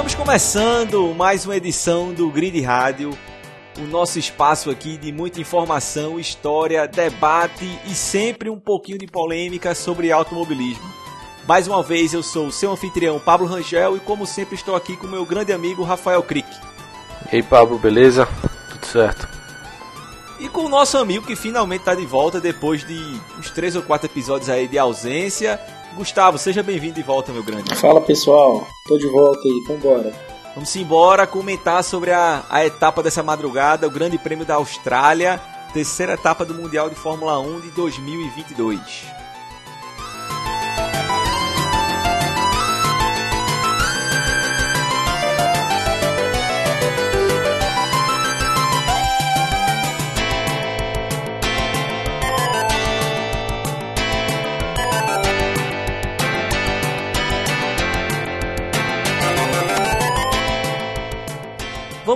Estamos começando mais uma edição do Grid Rádio, o nosso espaço aqui de muita informação, história, debate e sempre um pouquinho de polêmica sobre automobilismo. Mais uma vez eu sou o seu anfitrião Pablo Rangel e como sempre estou aqui com meu grande amigo Rafael Crick. E aí Pablo, beleza? Tudo certo. E com o nosso amigo que finalmente está de volta depois de uns três ou quatro episódios aí de ausência. Gustavo, seja bem-vindo de volta, meu grande. Fala pessoal, tô de volta aí, vambora. Vamos embora comentar sobre a, a etapa dessa madrugada, o Grande Prêmio da Austrália, terceira etapa do Mundial de Fórmula 1 de 2022.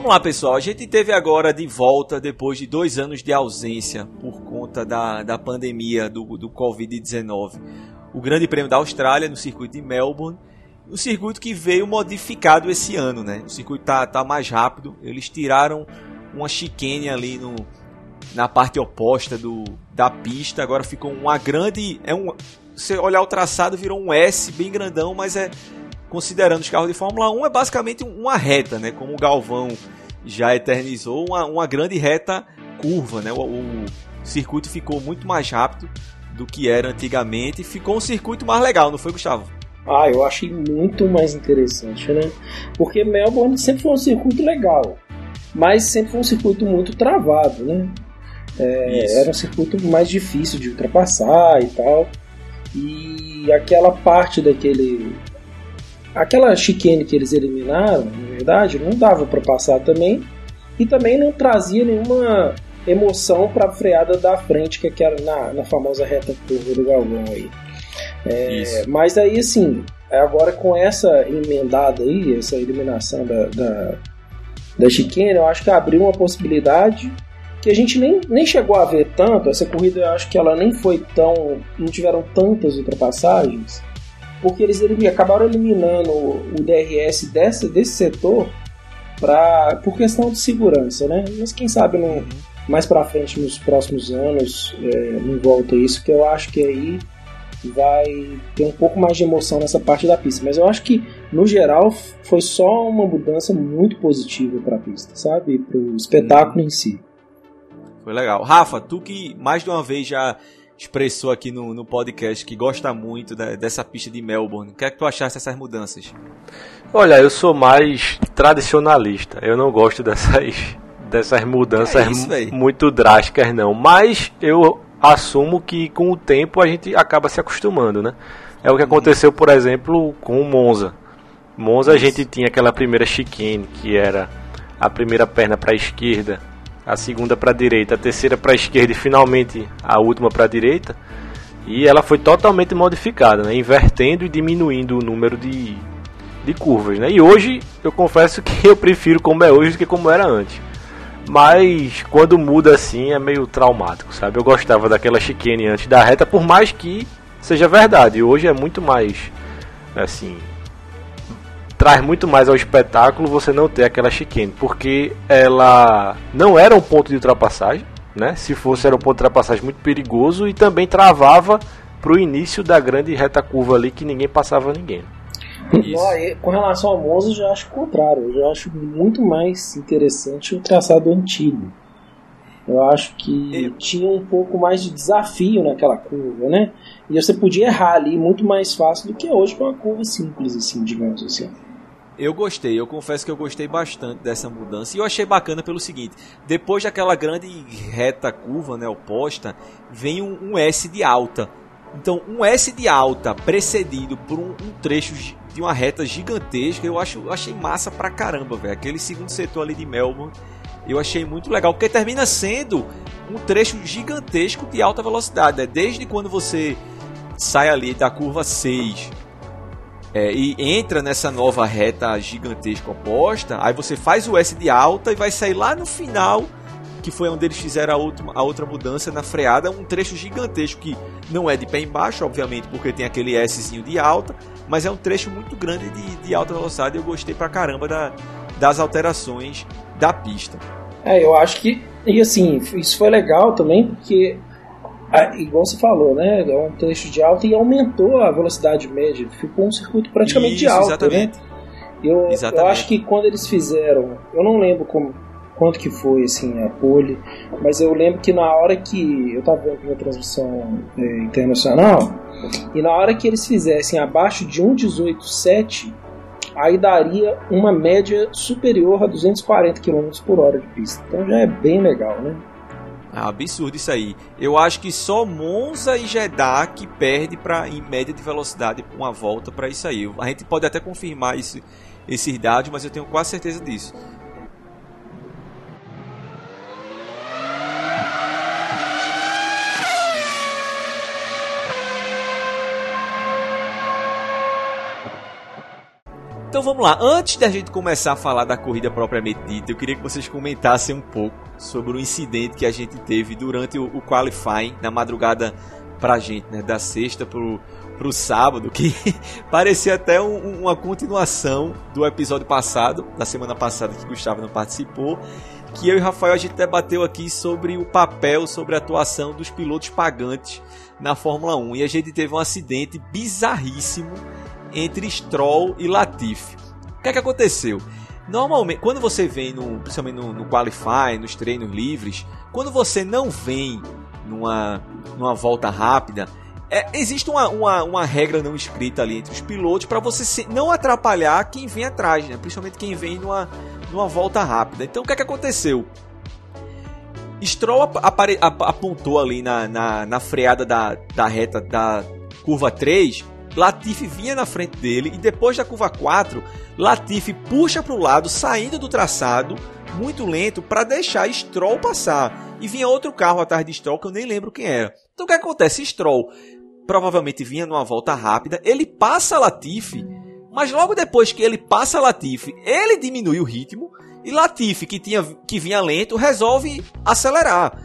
Vamos lá, pessoal. A gente teve agora de volta, depois de dois anos de ausência por conta da, da pandemia do, do Covid-19, o Grande Prêmio da Austrália no circuito de Melbourne. Um circuito que veio modificado esse ano, né? O circuito tá, tá mais rápido. Eles tiraram uma chicane ali no, na parte oposta do, da pista. Agora ficou uma grande. É um, você olhar o traçado, virou um S bem grandão, mas é considerando os carros de Fórmula 1, é basicamente uma reta, né? Como o Galvão já eternizou, uma, uma grande reta curva, né? O, o, circuito ficou muito mais rápido do que era antigamente, ficou um circuito mais legal, não foi, Gustavo? Ah, eu achei muito mais interessante, né? Porque Melbourne sempre foi um circuito legal, mas sempre foi um circuito muito travado, né? É, era um circuito mais difícil de ultrapassar e tal. E aquela parte daquele aquela chicane que eles eliminaram, na verdade, não dava para passar também e também não trazia nenhuma emoção para a freada da frente que era na, na famosa reta curva do Galvão aí. É, mas aí assim, agora com essa emendada aí, essa eliminação da, da, da chicane, eu acho que abriu uma possibilidade que a gente nem, nem chegou a ver tanto. Essa corrida eu acho que ela nem foi tão. não tiveram tantas ultrapassagens porque eles acabaram eliminando o DRS dessa, desse setor pra, por questão de segurança, né? Mas quem sabe não, mais para frente, nos próximos anos, é, não volta isso, que eu acho que aí vai ter um pouco mais de emoção nessa parte da pista. Mas eu acho que, no geral, foi só uma mudança muito positiva para a pista, sabe? Para o espetáculo em si. Foi legal. Rafa, tu que mais de uma vez já expressou aqui no, no podcast que gosta muito da, dessa pista de Melbourne. O que é que tu achaste dessas mudanças? Olha, eu sou mais tradicionalista. Eu não gosto dessas, dessas mudanças é isso, muito drásticas, não. Mas eu assumo que com o tempo a gente acaba se acostumando, né? É o que aconteceu, por exemplo, com o Monza. Monza a gente tinha aquela primeira chicane, que era a primeira perna para a esquerda a segunda para a direita, a terceira para a esquerda e finalmente a última para a direita. E ela foi totalmente modificada, né? invertendo e diminuindo o número de, de curvas. Né? E hoje eu confesso que eu prefiro como é hoje do que como era antes. Mas quando muda assim é meio traumático, sabe? Eu gostava daquela chicane antes da reta, por mais que seja verdade. Hoje é muito mais assim traz muito mais ao espetáculo você não ter aquela chicane, porque ela não era um ponto de ultrapassagem, né? Se fosse era um ponto de ultrapassagem muito perigoso e também travava para o início da grande reta curva ali que ninguém passava ninguém. Isso. Com relação ao Monza, eu já acho o contrário. Eu já acho muito mais interessante o traçado antigo. Eu acho que tinha um pouco mais de desafio naquela curva, né? E você podia errar ali muito mais fácil do que hoje com uma curva simples, assim, digamos assim. Eu gostei, eu confesso que eu gostei bastante dessa mudança. E eu achei bacana pelo seguinte: depois daquela grande reta curva né, oposta, vem um, um S de alta. Então, um S de alta precedido por um, um trecho de uma reta gigantesca, eu acho, eu achei massa pra caramba, velho. Aquele segundo setor ali de Melbourne, eu achei muito legal, porque termina sendo um trecho gigantesco de alta velocidade, né? Desde quando você sai ali da curva 6 é, e entra nessa nova reta gigantesca oposta, aí você faz o S de alta e vai sair lá no final que foi onde eles fizeram a, última, a outra mudança na freada, um trecho gigantesco que não é de pé embaixo, obviamente, porque tem aquele Szinho de alta, mas é um trecho muito grande de, de alta velocidade eu gostei pra caramba da, das alterações da pista. É, eu acho que, e assim, isso foi legal também, porque igual você falou, né? É um trecho de alta e aumentou a velocidade média. Ficou um circuito praticamente Isso, de alta, né? exatamente. né? Eu, eu acho que quando eles fizeram, eu não lembro como, quanto que foi assim a pole, mas eu lembro que na hora que eu estava vendo uma transmissão é, internacional e na hora que eles fizessem abaixo de 1.18.7 aí daria uma média superior a 240 km por hora de pista. Então já é bem legal, né? É absurdo isso aí. Eu acho que só Monza e Jeddah que perde para em média de velocidade uma volta para isso aí. A gente pode até confirmar isso, esses dados, mas eu tenho quase certeza disso. Vamos lá, antes da gente começar a falar da corrida propriamente dita, eu queria que vocês comentassem um pouco sobre o incidente que a gente teve durante o, o qualifying na madrugada pra gente, né, da sexta pro, pro sábado, que parecia até um, uma continuação do episódio passado, da semana passada que Gustavo não participou, que eu e Rafael a gente debateu aqui sobre o papel, sobre a atuação dos pilotos pagantes na Fórmula 1 e a gente teve um acidente bizarríssimo entre Stroll e Latifi. O que é que aconteceu? Normalmente, quando você vem, no, principalmente no, no Qualify, nos treinos livres, quando você não vem numa, numa volta rápida, é, existe uma, uma, uma, regra não escrita ali entre os pilotos para você se, não atrapalhar quem vem atrás, né? principalmente quem vem numa, numa volta rápida. Então o que é que aconteceu? Stroll apare, apontou ali na, na, na freada da, da reta da curva 3 Latifi vinha na frente dele e depois da curva 4, Latifi puxa para o lado, saindo do traçado, muito lento, para deixar Stroll passar. E vinha outro carro atrás de Stroll que eu nem lembro quem era. Então o que acontece? Stroll provavelmente vinha numa volta rápida, ele passa Latifi, mas logo depois que ele passa Latifi, ele diminui o ritmo e Latifi, que, tinha, que vinha lento, resolve acelerar.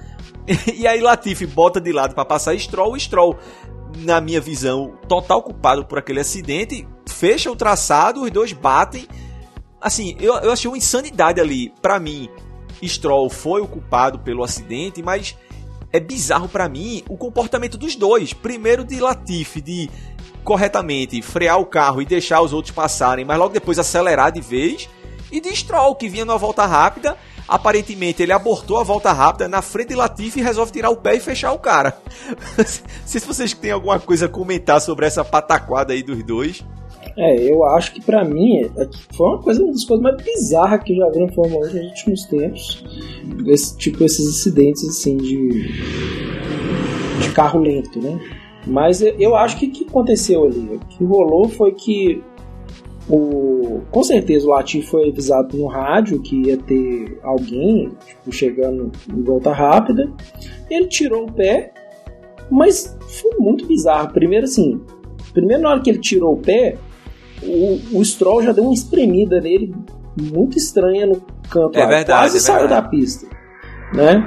E aí Latifi bota de lado para passar Stroll, Stroll na minha visão, total culpado por aquele acidente. Fecha o traçado, os dois batem. Assim, eu, eu achei uma insanidade ali. Para mim, Stroll foi o culpado pelo acidente, mas é bizarro para mim o comportamento dos dois. Primeiro de Latifi, de corretamente frear o carro e deixar os outros passarem, mas logo depois acelerar de vez. E de Stroll, que vinha numa volta rápida Aparentemente ele abortou a volta rápida na frente de Latifi e resolve tirar o pé e fechar o cara. Não sei se vocês têm alguma coisa a comentar sobre essa pataquada aí dos dois. É, eu acho que para mim é foi uma coisa uma das coisas mais bizarras que eu já vi no Fórmula 1 nos últimos tempos. Esse, tipo esses incidentes assim de de carro lento, né? Mas eu acho que o que aconteceu ali, o que rolou foi que o, com certeza o Latif foi avisado no rádio que ia ter alguém tipo, chegando em volta rápida. Ele tirou o pé, mas foi muito bizarro. Primeiro assim, primeiro na hora que ele tirou o pé, o, o Stroll já deu uma espremida nele muito estranha no canto é lá, verdade, quase é saiu da pista, né?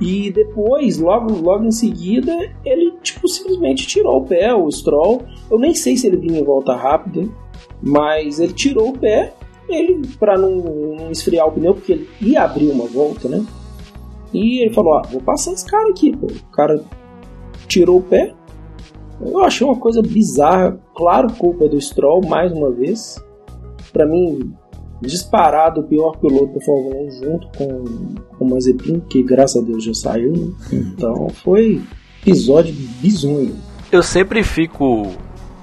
E depois, logo, logo em seguida, ele tipo simplesmente tirou o pé, o Stroll. Eu nem sei se ele vinha em volta rápida. Mas ele tirou o pé, ele para não, não, esfriar o pneu, porque ele ia abrir uma volta, né? E ele falou: ah, vou passar esse cara aqui, pô. O cara tirou o pé. Eu achei uma coisa bizarra, claro, culpa do Stroll, mais uma vez. Para mim, disparado o pior piloto do Fórmula 1 junto com, com o Mazepin, que graças a Deus já saiu. Né? Então foi episódio bizonho. Eu sempre fico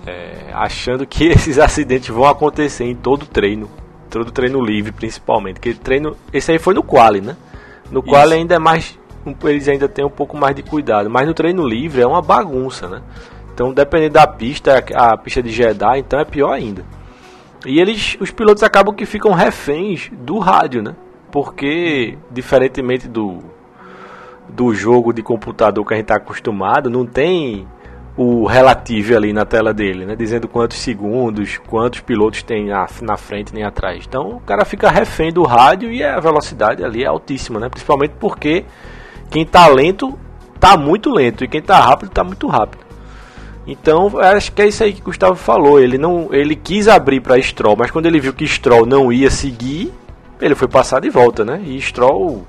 é, achando que esses acidentes vão acontecer em todo treino, todo treino livre principalmente, que treino, esse aí foi no quali, né? No quali ainda é mais, eles ainda têm um pouco mais de cuidado, mas no treino livre é uma bagunça, né? Então, dependendo da pista, a pista de Jeddah, então é pior ainda. E eles, os pilotos acabam que ficam reféns do rádio, né? Porque, diferentemente do, do jogo de computador que a gente está acostumado, não tem o relativo ali na tela dele, né? Dizendo quantos segundos, quantos pilotos tem na, na frente nem atrás. Então o cara fica refém do rádio e a velocidade ali é altíssima, né? Principalmente porque quem tá lento tá muito lento e quem tá rápido tá muito rápido. Então, acho que é isso aí que o Gustavo falou. Ele não, ele quis abrir para Stroll, mas quando ele viu que Stroll não ia seguir, ele foi passar de volta, né? E Stroll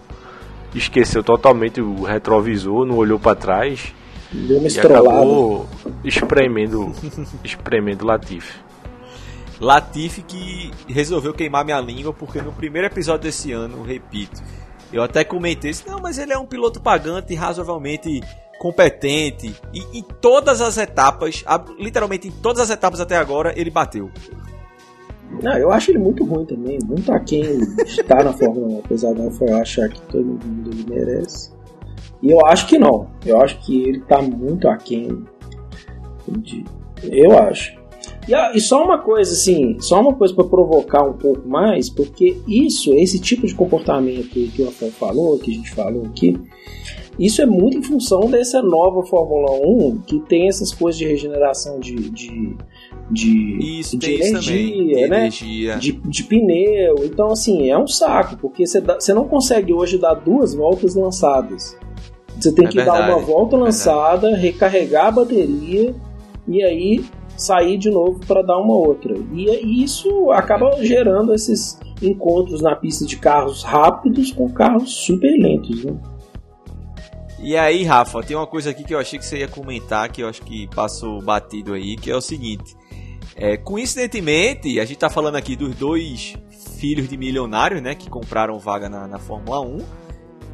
esqueceu totalmente o retrovisor, não olhou para trás Deu uma estrolada. acabou espremendo, espremendo Latif. Latif que resolveu queimar minha língua porque no primeiro episódio desse ano, repito, eu até comentei isso, não, mas ele é um piloto pagante razoavelmente competente e em todas as etapas, literalmente em todas as etapas até agora, ele bateu. Não, eu acho ele muito ruim também, muito aquém estar na Fórmula 1, apesar de eu achar que todo mundo ele merece. E eu acho que não. Eu acho que ele tá muito aquém. De... Eu acho. E, e só uma coisa, assim, só uma coisa para provocar um pouco mais, porque isso, esse tipo de comportamento que o Rafael falou, que a gente falou aqui, isso é muito em função dessa nova Fórmula 1 que tem essas coisas de regeneração de, de, de, isso, de energia, né? Energia. De, de pneu. Então, assim, é um saco, porque você não consegue hoje dar duas voltas lançadas. Você tem é que verdade, dar uma volta lançada, verdade. recarregar a bateria e aí sair de novo para dar uma outra. E isso acaba gerando esses encontros na pista de carros rápidos com carros super lentos, né? E aí, Rafa, tem uma coisa aqui que eu achei que você ia comentar, que eu acho que passou batido aí, que é o seguinte. É, coincidentemente, a gente tá falando aqui dos dois filhos de milionários, né, que compraram vaga na, na Fórmula 1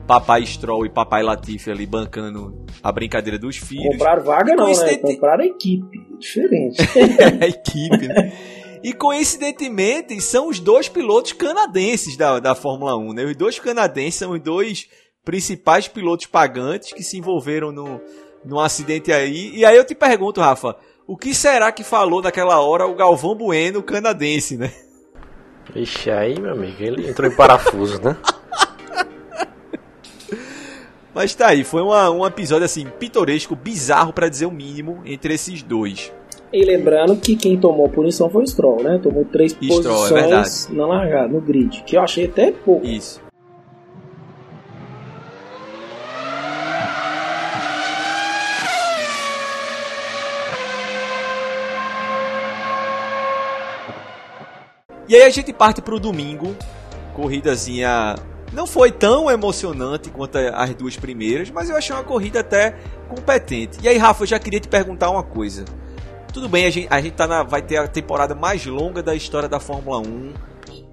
Papai Stroll e Papai Latifi ali bancando a brincadeira dos filhos. Compraram vaga não, né? Compraram a equipe. Diferente. a equipe, né? E coincidentemente são os dois pilotos canadenses da, da Fórmula 1, né? Os dois canadenses são os dois principais pilotos pagantes que se envolveram no, num acidente aí. E aí eu te pergunto, Rafa, o que será que falou naquela hora o Galvão Bueno canadense, né? Ixi, aí, meu amigo, ele entrou em parafuso, né? Mas tá aí, foi uma, um episódio assim, pitoresco, bizarro para dizer o mínimo entre esses dois. E lembrando que quem tomou punição foi o Stroll, né? Tomou três Stroll, é posições é na largada, no grid, que eu achei até pouco. Isso. E aí a gente parte pro domingo, corridazinha não foi tão emocionante quanto as duas primeiras, mas eu achei uma corrida até competente. E aí, Rafa, eu já queria te perguntar uma coisa. Tudo bem, a gente, a gente tá na, vai ter a temporada mais longa da história da Fórmula 1.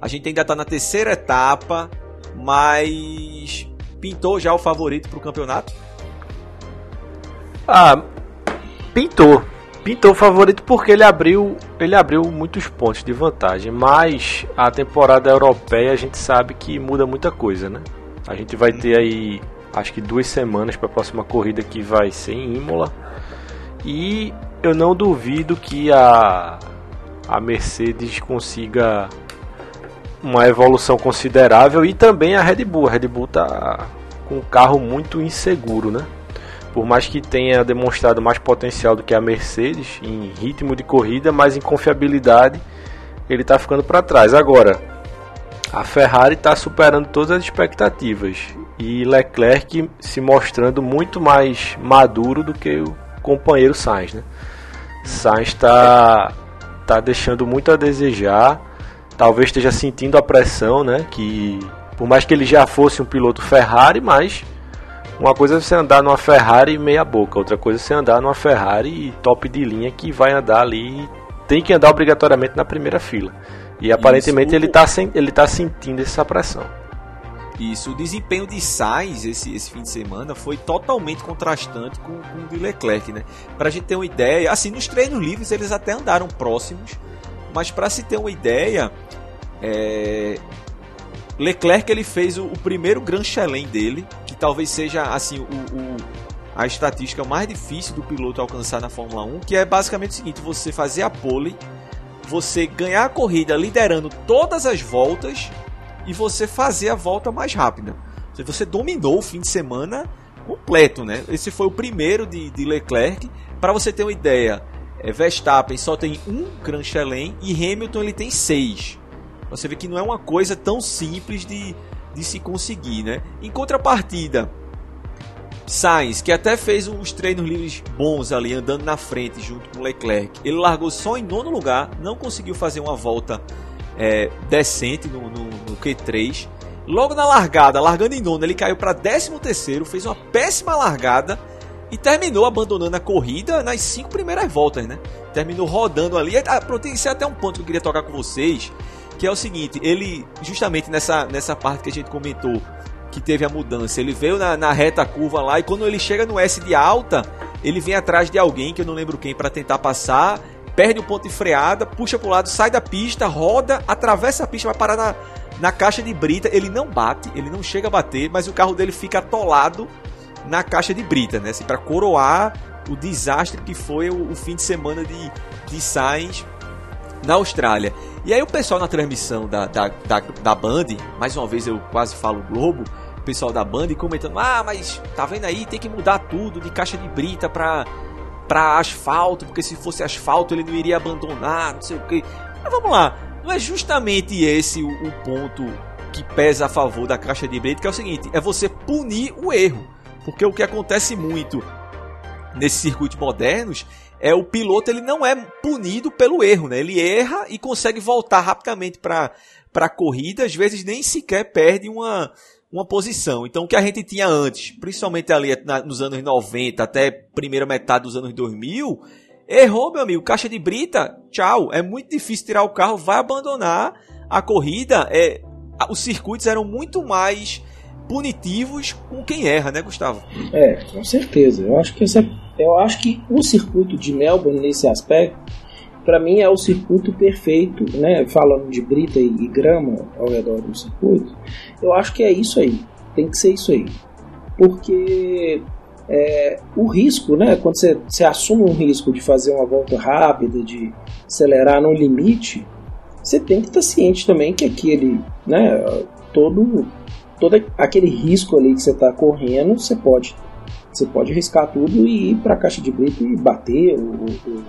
A gente ainda tá na terceira etapa, mas pintou já o favorito pro campeonato? Ah, pintou pintou o favorito porque ele abriu, ele abriu muitos pontos de vantagem, mas a temporada europeia a gente sabe que muda muita coisa, né? A gente vai ter aí acho que duas semanas para a próxima corrida que vai ser em Imola. E eu não duvido que a a Mercedes consiga uma evolução considerável e também a Red Bull. A Red Bull tá com um carro muito inseguro, né? Por mais que tenha demonstrado mais potencial do que a Mercedes em ritmo de corrida, mas em confiabilidade ele está ficando para trás. Agora, a Ferrari está superando todas as expectativas e Leclerc se mostrando muito mais maduro do que o companheiro Sainz. Né? Sainz está tá deixando muito a desejar, talvez esteja sentindo a pressão, né? Que por mais que ele já fosse um piloto Ferrari, mas uma coisa é você andar numa Ferrari meia boca, outra coisa é você andar numa Ferrari top de linha que vai andar ali, tem que andar obrigatoriamente na primeira fila. E aparentemente Isso. ele está ele tá sentindo essa pressão. Isso, o desempenho de Sainz esse, esse fim de semana foi totalmente contrastante com, com o de Leclerc, né? Pra gente ter uma ideia, assim, nos treinos livres eles até andaram próximos, mas para se ter uma ideia, é... Leclerc ele fez o, o primeiro Grand Chelem dele que talvez seja assim o, o, a estatística mais difícil do piloto alcançar na Fórmula 1, que é basicamente o seguinte: você fazer a pole, você ganhar a corrida liderando todas as voltas e você fazer a volta mais rápida. Você dominou o fim de semana completo, né? Esse foi o primeiro de, de Leclerc. Para você ter uma ideia, é, Verstappen só tem um Grand Chelem e Hamilton ele tem seis. Você vê que não é uma coisa tão simples de, de se conseguir, né? Em contrapartida, Sainz, que até fez uns treinos livres bons ali, andando na frente junto com Leclerc, ele largou só em nono lugar, não conseguiu fazer uma volta é, decente no, no, no, Q3. Logo na largada, largando em nono, ele caiu para 13 terceiro, fez uma péssima largada e terminou abandonando a corrida nas cinco primeiras voltas, né? Terminou rodando ali. Ah, pronto, isso é até um ponto que eu queria tocar com vocês, que é o seguinte, ele justamente nessa, nessa parte que a gente comentou que teve a mudança. Ele veio na, na, reta curva lá e quando ele chega no S de alta, ele vem atrás de alguém que eu não lembro quem para tentar passar, perde o ponto de freada, puxa pro lado, sai da pista, roda, atravessa a pista, vai parar na, na caixa de brita. Ele não bate, ele não chega a bater, mas o carro dele fica atolado na caixa de brita, né? Assim, para coroar o desastre que foi o, o, fim de semana de, de Sainz na Austrália. E aí o pessoal na transmissão da, da, da, da Band, mais uma vez eu quase falo Globo, pessoal da banda e comentando: ah, mas tá vendo aí, tem que mudar tudo de caixa de brita pra, pra asfalto, porque se fosse asfalto ele não iria abandonar, não sei o que. Mas vamos lá, não é justamente esse o, o ponto que pesa a favor da caixa de brita, que é o seguinte: é você punir o erro. Porque o que acontece muito nesses circuitos modernos é o piloto ele não é punido pelo erro, né? Ele erra e consegue voltar rapidamente para para corrida, às vezes nem sequer perde uma uma posição. Então, o que a gente tinha antes, principalmente ali nos anos 90 até primeira metade dos anos 2000, errou, meu amigo, caixa de brita, tchau. É muito difícil tirar o carro, vai abandonar a corrida. É, os circuitos eram muito mais punitivos com quem erra, né, Gustavo? É, com certeza. Eu acho que essa, eu acho que o circuito de Melbourne nesse aspecto para mim é o circuito perfeito, né? Falando de brita e, grama ao redor do circuito, eu acho que é isso aí. Tem que ser isso aí, porque é, o risco, né? Quando você, você assume um risco de fazer uma volta rápida, de acelerar no limite, você tem que estar ciente também que aquele, né? Todo, todo aquele risco ali que você está correndo, você pode você pode arriscar tudo e ir para a caixa de brita e bater ou, ou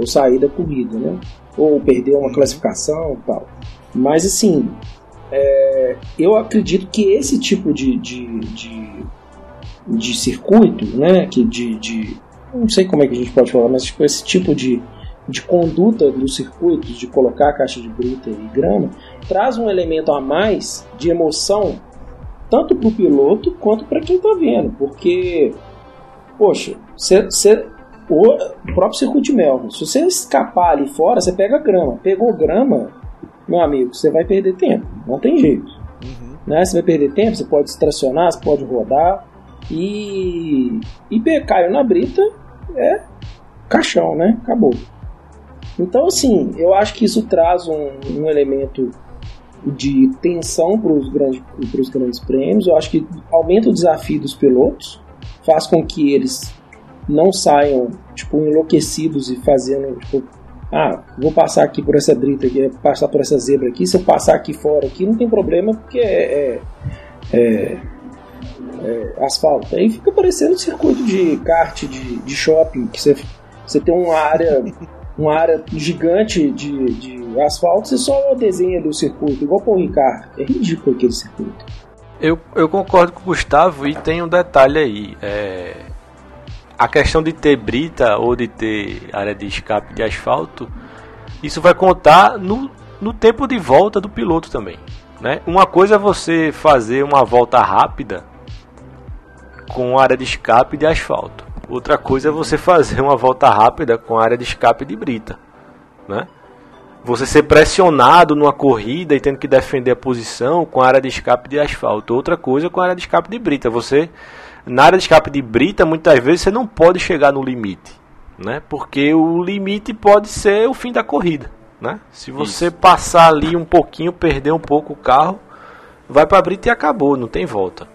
ou sair da corrida, né? Ou perder uma classificação e tal. Mas assim, é, eu acredito que esse tipo de, de, de, de circuito, né? Que de, de, não sei como é que a gente pode falar, mas tipo, esse tipo de, de conduta dos circuitos, de colocar a caixa de brita e grama, traz um elemento a mais de emoção, tanto para o piloto quanto para quem está vendo, porque, poxa, você o próprio circuito de Melbourne. Se você escapar ali fora, você pega grama. Pegou grama, meu amigo, você vai perder tempo. Não tem jeito. Uhum. Né? Você vai perder tempo, você pode estacionar, você pode rodar. E, e caiu na brita, é caixão, né? Acabou. Então, assim, eu acho que isso traz um, um elemento de tensão para os grandes, grandes prêmios. Eu acho que aumenta o desafio dos pilotos, faz com que eles não saiam, tipo, enlouquecidos e fazendo, tipo, ah, vou passar aqui por essa drita aqui, passar por essa zebra aqui, se eu passar aqui fora aqui, não tem problema, porque é, é, é, é asfalto. Aí fica parecendo um circuito de kart, de, de shopping, que você, você tem uma área, uma área gigante de, de asfalto, você só desenha ali o circuito, igual o Ricard. É ridículo aquele circuito. Eu, eu concordo com o Gustavo e tem um detalhe aí. É, a questão de ter brita ou de ter área de escape de asfalto, isso vai contar no, no tempo de volta do piloto também. Né? Uma coisa é você fazer uma volta rápida com área de escape de asfalto. Outra coisa é você fazer uma volta rápida com área de escape de brita. Né? Você ser pressionado numa corrida e tendo que defender a posição com área de escape de asfalto. Outra coisa com área de escape de brita. Você na área de escape de brita, muitas vezes você não pode chegar no limite, né? Porque o limite pode ser o fim da corrida, né? Se você Isso. passar ali um pouquinho, perder um pouco o carro, vai para a brita e acabou, não tem volta.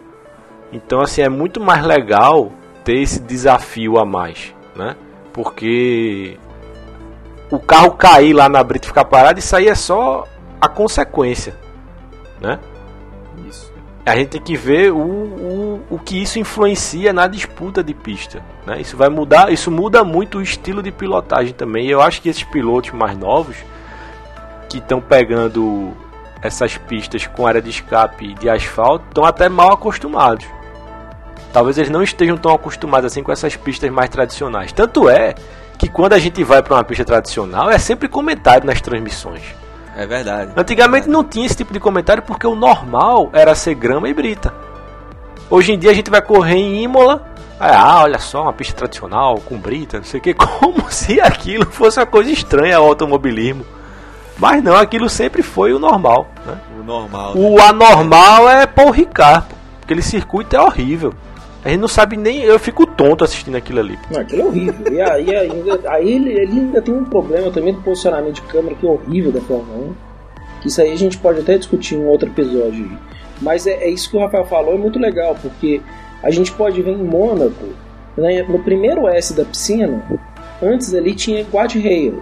Então assim é muito mais legal ter esse desafio a mais, né? Porque o carro cair lá na brita e ficar parado, isso aí é só a consequência, né? a gente tem que ver o, o, o que isso influencia na disputa de pista. Né? Isso vai mudar, isso muda muito o estilo de pilotagem também. E eu acho que esses pilotos mais novos que estão pegando essas pistas com área de escape de asfalto estão até mal acostumados. Talvez eles não estejam tão acostumados assim com essas pistas mais tradicionais. Tanto é que quando a gente vai para uma pista tradicional é sempre comentado nas transmissões. É verdade. Antigamente é não tinha esse tipo de comentário porque o normal era ser grama e brita. Hoje em dia a gente vai correr em Imola. Ah, olha só, uma pista tradicional com brita, não sei o que, como se aquilo fosse uma coisa estranha ao automobilismo. Mas não, aquilo sempre foi o normal. Né? O normal. O né? anormal é Paul Ricard. Aquele circuito é horrível. A gente não sabe nem. Eu fico tonto assistindo aquilo ali. Não, aquilo é horrível. E aí, ainda, aí ele, ele, ainda tem um problema também do posicionamento de câmera que é horrível da Fórmula 1. Que isso aí a gente pode até discutir em um outro episódio. Mas é, é isso que o Rafael falou, é muito legal, porque a gente pode ver em Mônaco, né, no primeiro S da piscina, antes ali tinha guardrail.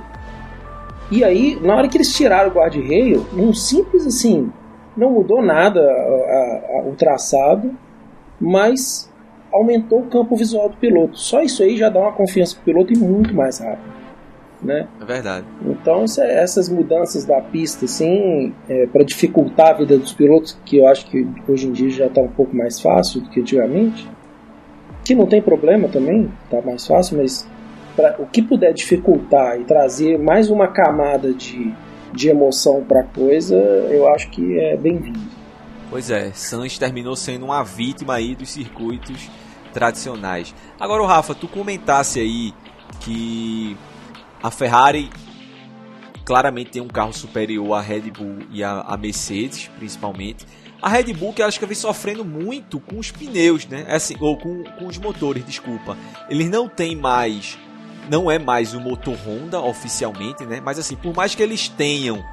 E aí, na hora que eles tiraram o guardrail, um simples assim, não mudou nada a, a, a, o traçado, mas aumentou o campo visual do piloto. Só isso aí já dá uma confiança pro piloto e muito mais rápido. Né? É verdade. Então é, essas mudanças da pista, assim, é, para dificultar a vida dos pilotos, que eu acho que hoje em dia já está um pouco mais fácil do que antigamente, que não tem problema também, está mais fácil, mas pra, o que puder dificultar e trazer mais uma camada de, de emoção para a coisa, eu acho que é bem-vindo. Pois é, Sainz terminou sendo uma vítima aí dos circuitos tradicionais. Agora, o Rafa, tu comentasse aí que a Ferrari claramente tem um carro superior à Red Bull e à, Mercedes, principalmente. A Red Bull que acho que vem sofrendo muito com os pneus, né? É assim, ou com, com os motores, desculpa. Eles não têm mais, não é mais o motor Honda oficialmente, né? Mas assim, por mais que eles tenham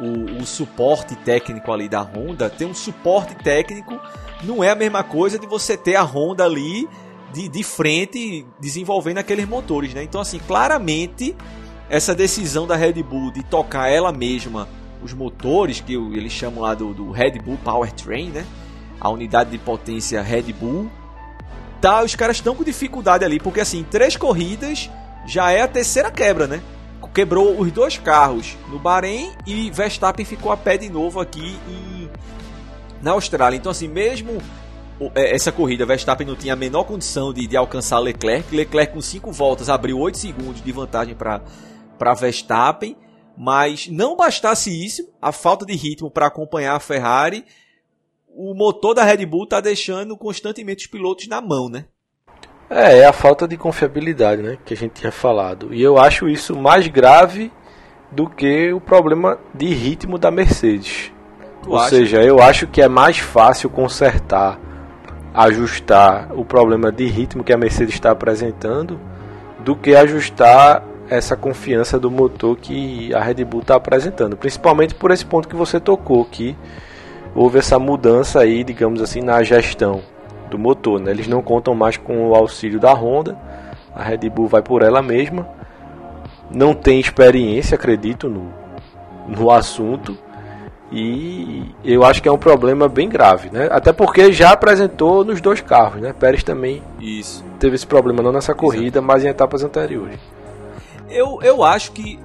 o, o, suporte técnico ali da Honda, ter um suporte técnico não é a mesma coisa de você ter a Honda ali de, de frente desenvolvendo aqueles motores, né? Então, assim, claramente essa decisão da Red Bull de tocar ela mesma os motores, que eles chamam lá do, do Red Bull Powertrain, né? A unidade de potência Red Bull. Tá, os caras estão com dificuldade ali, porque assim, três corridas já é a terceira quebra, né? Quebrou os dois carros no Bahrein e Verstappen ficou a pé de novo aqui em, na Austrália. Então, assim, mesmo é, essa corrida, Verstappen não tinha a menor condição de, de alcançar Leclerc. Leclerc, com 5 voltas, abriu 8 segundos de vantagem para Verstappen. Mas não bastasse isso, a falta de ritmo para acompanhar a Ferrari, o motor da Red Bull está deixando constantemente os pilotos na mão, né? É, é a falta de confiabilidade, né, que a gente tinha falado. E eu acho isso mais grave do que o problema de ritmo da Mercedes. Tu Ou acha? seja, eu acho que é mais fácil consertar, ajustar o problema de ritmo que a Mercedes está apresentando do que ajustar essa confiança do motor que a Red Bull está apresentando, principalmente por esse ponto que você tocou, que houve essa mudança aí, digamos assim, na gestão do motor. Né? Eles não contam mais com o auxílio da Honda. A Red Bull vai por ela mesma. Não tem experiência, acredito, no, no assunto. E eu acho que é um problema bem grave, né? Até porque já apresentou nos dois carros, né? Pérez também Isso. teve esse problema não nessa corrida, Exato. mas em etapas anteriores. Eu, eu acho que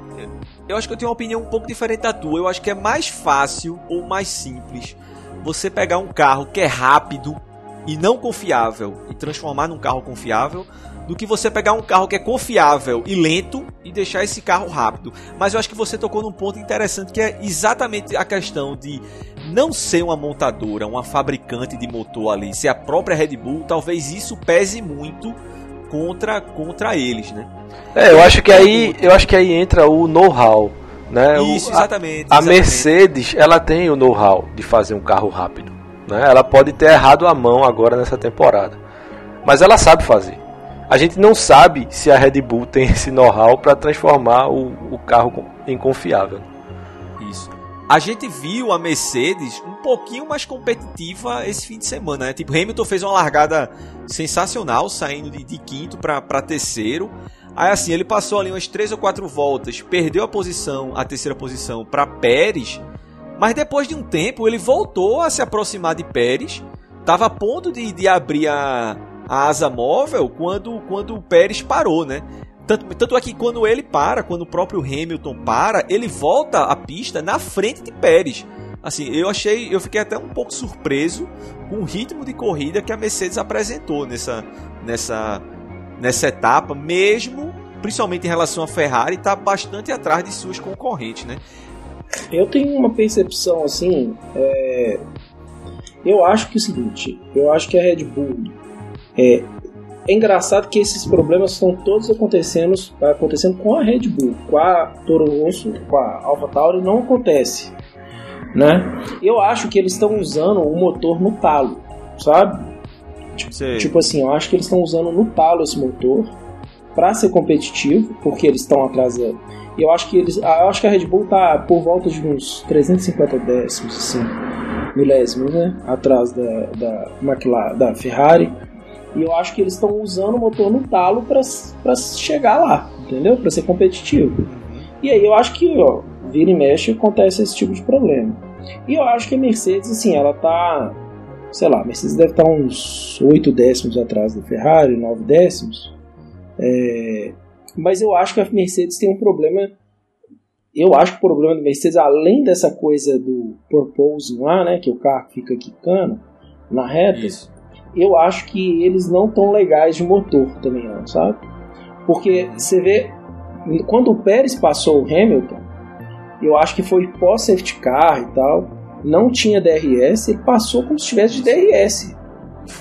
eu acho que eu tenho uma opinião um pouco diferente da tua. Eu acho que é mais fácil ou mais simples você pegar um carro que é rápido e não confiável e transformar num carro confiável do que você pegar um carro que é confiável e lento e deixar esse carro rápido. Mas eu acho que você tocou num ponto interessante que é exatamente a questão de não ser uma montadora, uma fabricante de motor ali, ser a própria Red Bull, talvez isso pese muito contra contra eles, né? É, eu acho que aí, eu acho que aí entra o know-how, né? Isso, exatamente. A, a Mercedes, ela tem o know-how de fazer um carro rápido. Né? Ela pode ter errado a mão agora nessa temporada, mas ela sabe fazer. A gente não sabe se a Red Bull tem esse know-how para transformar o, o carro em confiável. Isso. A gente viu a Mercedes um pouquinho mais competitiva esse fim de semana, né? Tipo, Hamilton fez uma largada sensacional, saindo de, de quinto para terceiro. Aí assim, ele passou ali umas três ou quatro voltas, perdeu a posição, a terceira posição para Pérez Mas depois de um tempo ele voltou a se aproximar de Pérez, estava a ponto de, de abrir a, a asa móvel quando, quando o Pérez parou, né? Tanto, tanto é que quando ele para, quando o próprio Hamilton para, ele volta a pista na frente de Pérez. Assim, eu achei, eu fiquei até um pouco surpreso com o ritmo de corrida que a Mercedes apresentou nessa, nessa, nessa etapa, mesmo principalmente em relação à Ferrari, está bastante atrás de suas concorrentes, né? Eu tenho uma percepção assim, é... eu acho que é o seguinte, eu acho que a Red Bull é, é engraçado que esses problemas estão todos acontecendo, acontecendo com a Red Bull, com a Toro Rosso, com a AlphaTauri não acontece, né? Eu acho que eles estão usando o motor no talo, sabe? Tipo, tipo assim, eu acho que eles estão usando no talo esse motor para ser competitivo, porque eles estão atrasando. E eu acho que eles, eu acho que a Red Bull tá por volta de uns 350 décimos, assim, milésimos, né, atrás da da McLaren, da Ferrari. E eu acho que eles estão usando o motor no talo para chegar lá, entendeu? Para ser competitivo. E aí eu acho que, ó, vira e mexe acontece esse tipo de problema. E eu acho que a Mercedes, assim, ela tá, sei lá, a Mercedes deve estar tá uns 8 décimos atrás da Ferrari, 9 décimos. É, mas eu acho que a Mercedes tem um problema. Eu acho que o problema da Mercedes, além dessa coisa do purpose lá, né, que o carro fica quicando na reta, Isso. eu acho que eles não tão legais de motor também, não, sabe? Porque você vê, quando o Pérez passou o Hamilton, eu acho que foi pós-safety car e tal, não tinha DRS, ele passou como se tivesse de DRS.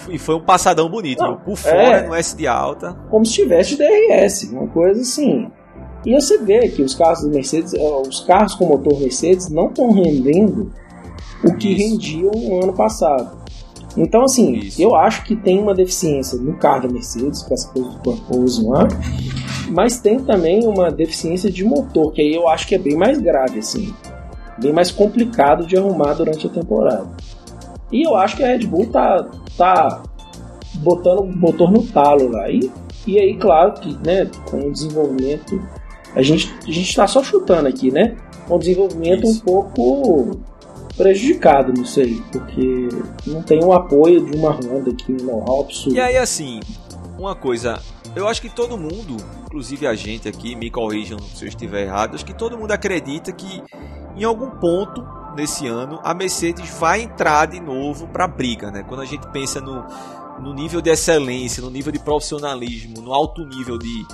E foi um passadão bonito, Não, por fora, é, no S de alta. Como se tivesse DRS, uma coisa assim. E você vê que os carros Mercedes, os carros com motor Mercedes não estão rendendo o que Isso. rendiam no ano passado. Então, assim, Isso. eu acho que tem uma deficiência no carro da Mercedes, com essa coisa do Purpose lá, mas tem também uma deficiência de motor, que aí eu acho que é bem mais grave, assim, bem mais complicado de arrumar durante a temporada. E eu acho que a Red Bull tá, tá botando o motor no talo lá. E, e aí, claro que né, com o desenvolvimento, a gente a está só chutando aqui, né? Com o desenvolvimento Isso. um pouco prejudicado nisso aí, porque não tem o apoio de uma Honda aqui no know-how E aí, assim, uma coisa, eu acho que todo mundo, inclusive a gente aqui, me corrijam se eu estiver errado, acho que todo mundo acredita que em algum ponto nesse ano, a Mercedes vai entrar de novo para a briga, né? Quando a gente pensa no, no nível de excelência, no nível de profissionalismo, no alto nível de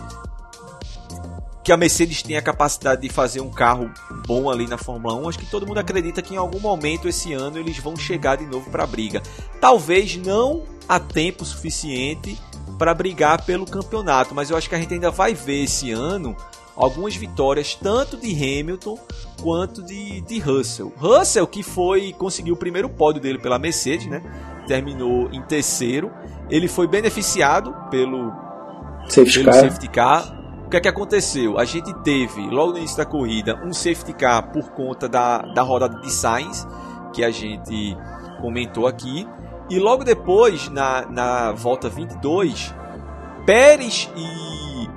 que a Mercedes tem a capacidade de fazer um carro bom ali na Fórmula 1, acho que todo mundo acredita que em algum momento esse ano eles vão chegar de novo para a briga. Talvez não a tempo suficiente para brigar pelo campeonato, mas eu acho que a gente ainda vai ver esse ano algumas vitórias tanto de Hamilton quanto de, de Russell. Russell que foi conseguiu o primeiro pódio dele pela Mercedes, né? Terminou em terceiro. Ele foi beneficiado pelo safety, pelo car. safety car. O que é que aconteceu? A gente teve, logo no início da corrida, um safety car por conta da, da rodada de Sainz, que a gente comentou aqui. E logo depois, na, na volta 22, Pérez e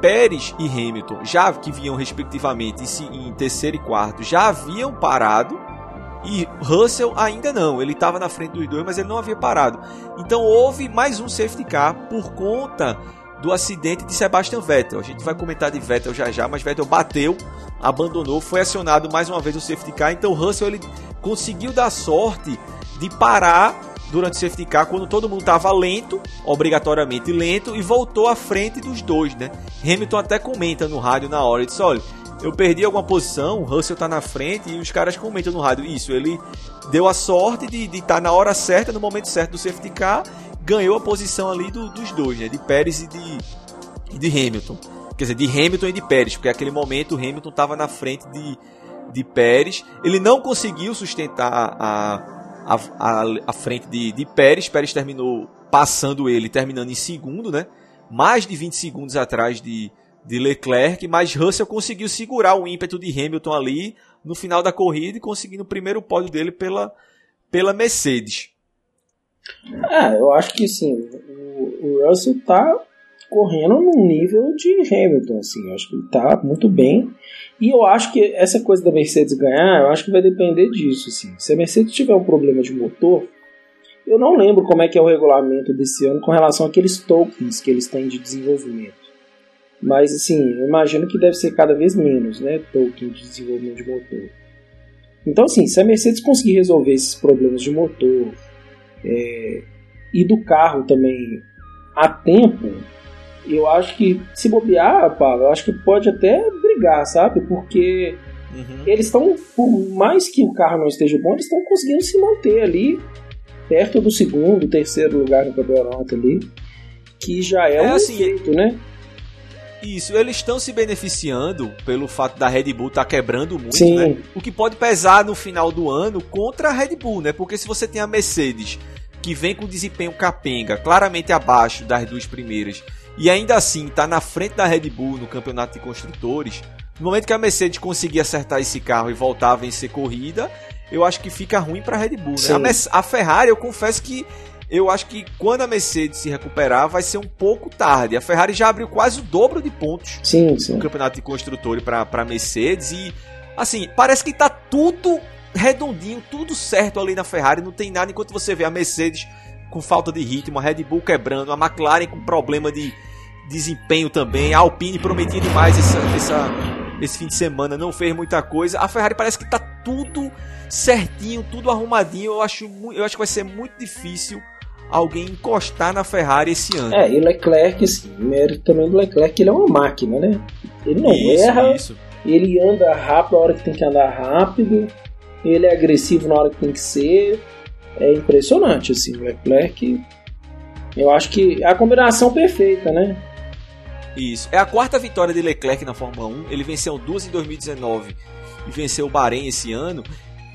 Pérez e Hamilton, já que vinham respectivamente em terceiro e quarto, já haviam parado e Russell ainda não. Ele estava na frente dos dois, mas ele não havia parado. Então houve mais um safety car por conta do acidente de Sebastian Vettel. A gente vai comentar de Vettel já já, mas Vettel bateu, abandonou, foi acionado mais uma vez o safety car. Então Russell ele conseguiu dar sorte de parar durante o safety car quando todo mundo estava lento, obrigatoriamente lento, e voltou à frente dos dois, né? Hamilton até comenta no rádio na hora, ele disse, olha, eu perdi alguma posição, o Russell tá na frente, e os caras comentam no rádio, isso, ele deu a sorte de estar tá na hora certa, no momento certo do safety car, ganhou a posição ali do, dos dois, né? De Pérez e de, e de Hamilton. Quer dizer, de Hamilton e de Pérez, porque naquele momento o Hamilton estava na frente de, de Pérez. Ele não conseguiu sustentar a, à, frente de, de Pérez. Pérez terminou passando ele, terminando em segundo, né? Mais de 20 segundos atrás de, de Leclerc, mas Russell conseguiu segurar o ímpeto de Hamilton ali no final da corrida e conseguindo o primeiro pódio dele pela, pela Mercedes. É, eu acho que sim. O, o Russell tá correndo num nível de Hamilton, assim, eu acho que ele tá muito bem. E eu acho que essa coisa da Mercedes ganhar, eu acho que vai depender disso, assim. Se a Mercedes tiver um problema de motor, eu não lembro como é que é o regulamento desse ano com relação àqueles tokens que eles têm de desenvolvimento. Mas assim, eu imagino que deve ser cada vez menos, né, token de desenvolvimento de motor. Então assim, se a Mercedes conseguir resolver esses problemas de motor é, e do carro também a tempo, eu acho que se bobear, Paulo, eu acho que pode até brigar, sabe? Porque uhum. eles estão, por mais que o carro não esteja bom, eles estão conseguindo se manter ali perto do segundo, terceiro lugar no campeonato ali, que já é, é um assim, né? Isso, eles estão se beneficiando pelo fato da Red Bull estar tá quebrando muito, Sim. né? O que pode pesar no final do ano contra a Red Bull, né? Porque se você tem a Mercedes que vem com desempenho capenga, claramente abaixo das duas primeiras, e ainda assim está na frente da Red Bull no campeonato de construtores, no momento que a Mercedes conseguir acertar esse carro e voltar a vencer corrida, eu acho que fica ruim para a Red Bull. Né? A, a, Ferrari, eu confesso que eu acho que quando a Mercedes se recuperar vai ser um pouco tarde. A Ferrari já abriu quase o dobro de pontos sim, sim. no campeonato de construtores para a Mercedes e assim parece que está tudo redondinho, tudo certo ali na Ferrari. Não tem nada enquanto você vê a Mercedes com falta de ritmo, a Red Bull quebrando, a McLaren com problema de desempenho também, a Alpine prometia demais essa, essa esse fim de semana, não fez muita coisa. A Ferrari parece que está tudo certinho, tudo arrumadinho. Eu acho, eu acho que vai ser muito difícil alguém encostar na Ferrari esse ano. É, e Leclerc, assim, mérito também do Leclerc, ele é uma máquina, né? Ele não isso, erra, isso. ele anda rápido na hora que tem que andar rápido, ele é agressivo na hora que tem que ser. É impressionante, assim, o Leclerc. Eu acho que é a combinação perfeita, né? Isso. É a quarta vitória de Leclerc na Fórmula 1. Ele venceu duas em 2019 e venceu o Bahrein esse ano.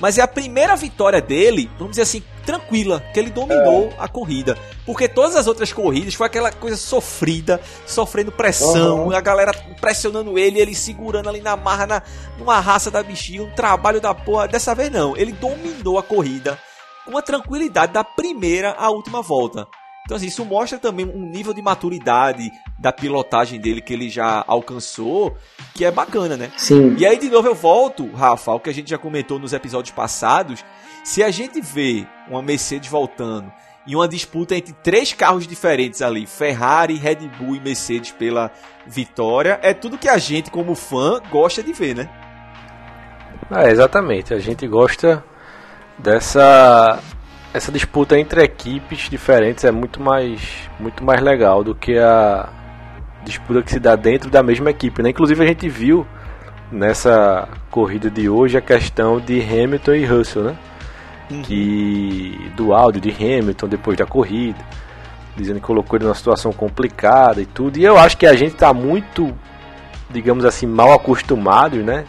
Mas é a primeira vitória dele, vamos dizer assim, tranquila, que ele dominou é. a corrida. Porque todas as outras corridas foi aquela coisa sofrida, sofrendo pressão, uhum. a galera pressionando ele, ele segurando ali na marra, na, numa raça da bichinha, um trabalho da porra. Dessa vez não, ele dominou a corrida com a tranquilidade da primeira à última volta. Então, assim, isso mostra também um nível de maturidade da pilotagem dele que ele já alcançou, que é bacana, né? Sim. E aí, de novo, eu volto, Rafa, o que a gente já comentou nos episódios passados. Se a gente vê uma Mercedes voltando e uma disputa entre três carros diferentes ali, Ferrari, Red Bull e Mercedes pela vitória, é tudo que a gente, como fã, gosta de ver, né? É, exatamente. A gente gosta dessa essa disputa entre equipes diferentes é muito mais, muito mais legal do que a disputa que se dá dentro da mesma equipe. Né? Inclusive a gente viu nessa corrida de hoje a questão de Hamilton e Russell, né? Uhum. Que do áudio de Hamilton depois da corrida, dizendo que colocou ele numa situação complicada e tudo. E eu acho que a gente está muito, digamos assim, mal acostumado, né?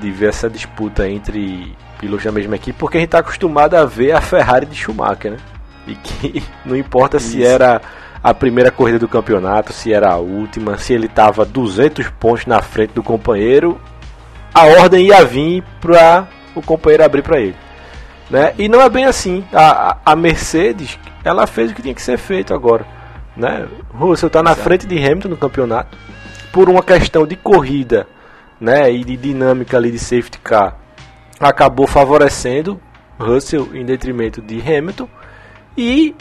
De ver essa disputa entre pilotos da mesma equipe, porque a gente está acostumado a ver a Ferrari de Schumacher, né? E que não importa Isso. se era a primeira corrida do campeonato, se era a última, se ele estava 200 pontos na frente do companheiro, a ordem ia vir para o companheiro abrir para ele. Né? E não é bem assim. A, a, Mercedes, ela fez o que tinha que ser feito agora. Né? Russell está na frente de Hamilton no campeonato por uma questão de corrida né? e de dinâmica ali de safety car acabou favorecendo Russell em detrimento de Hamilton. E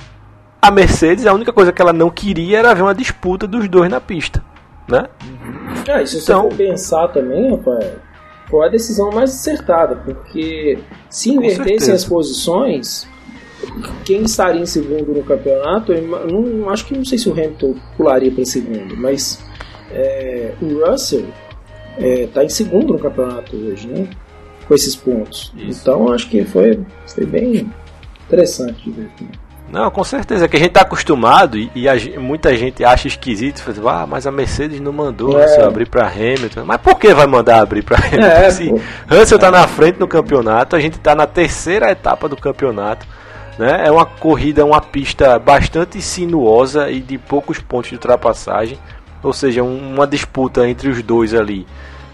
a Mercedes, a única coisa que ela não queria era ver uma disputa dos dois na pista. Né? Ah, e se você então, for pensar também, rapaz, foi a decisão mais acertada, porque se invertessem as posições, quem estaria em segundo no campeonato, não, acho que não sei se o Hamilton pularia para segundo, mas é, o Russell está é, em segundo no campeonato hoje, né? Com esses pontos. Isso. Então acho que foi, foi bem interessante de ver. Não, com certeza, que a gente está acostumado e, e muita gente acha esquisito, faz, ah, mas a Mercedes não mandou é. abrir para Hamilton. Mas por que vai mandar abrir para Hamilton? É, Se Russell está na frente no campeonato, a gente está na terceira etapa do campeonato. Né? É uma corrida, uma pista bastante sinuosa e de poucos pontos de ultrapassagem, ou seja, um, uma disputa entre os dois ali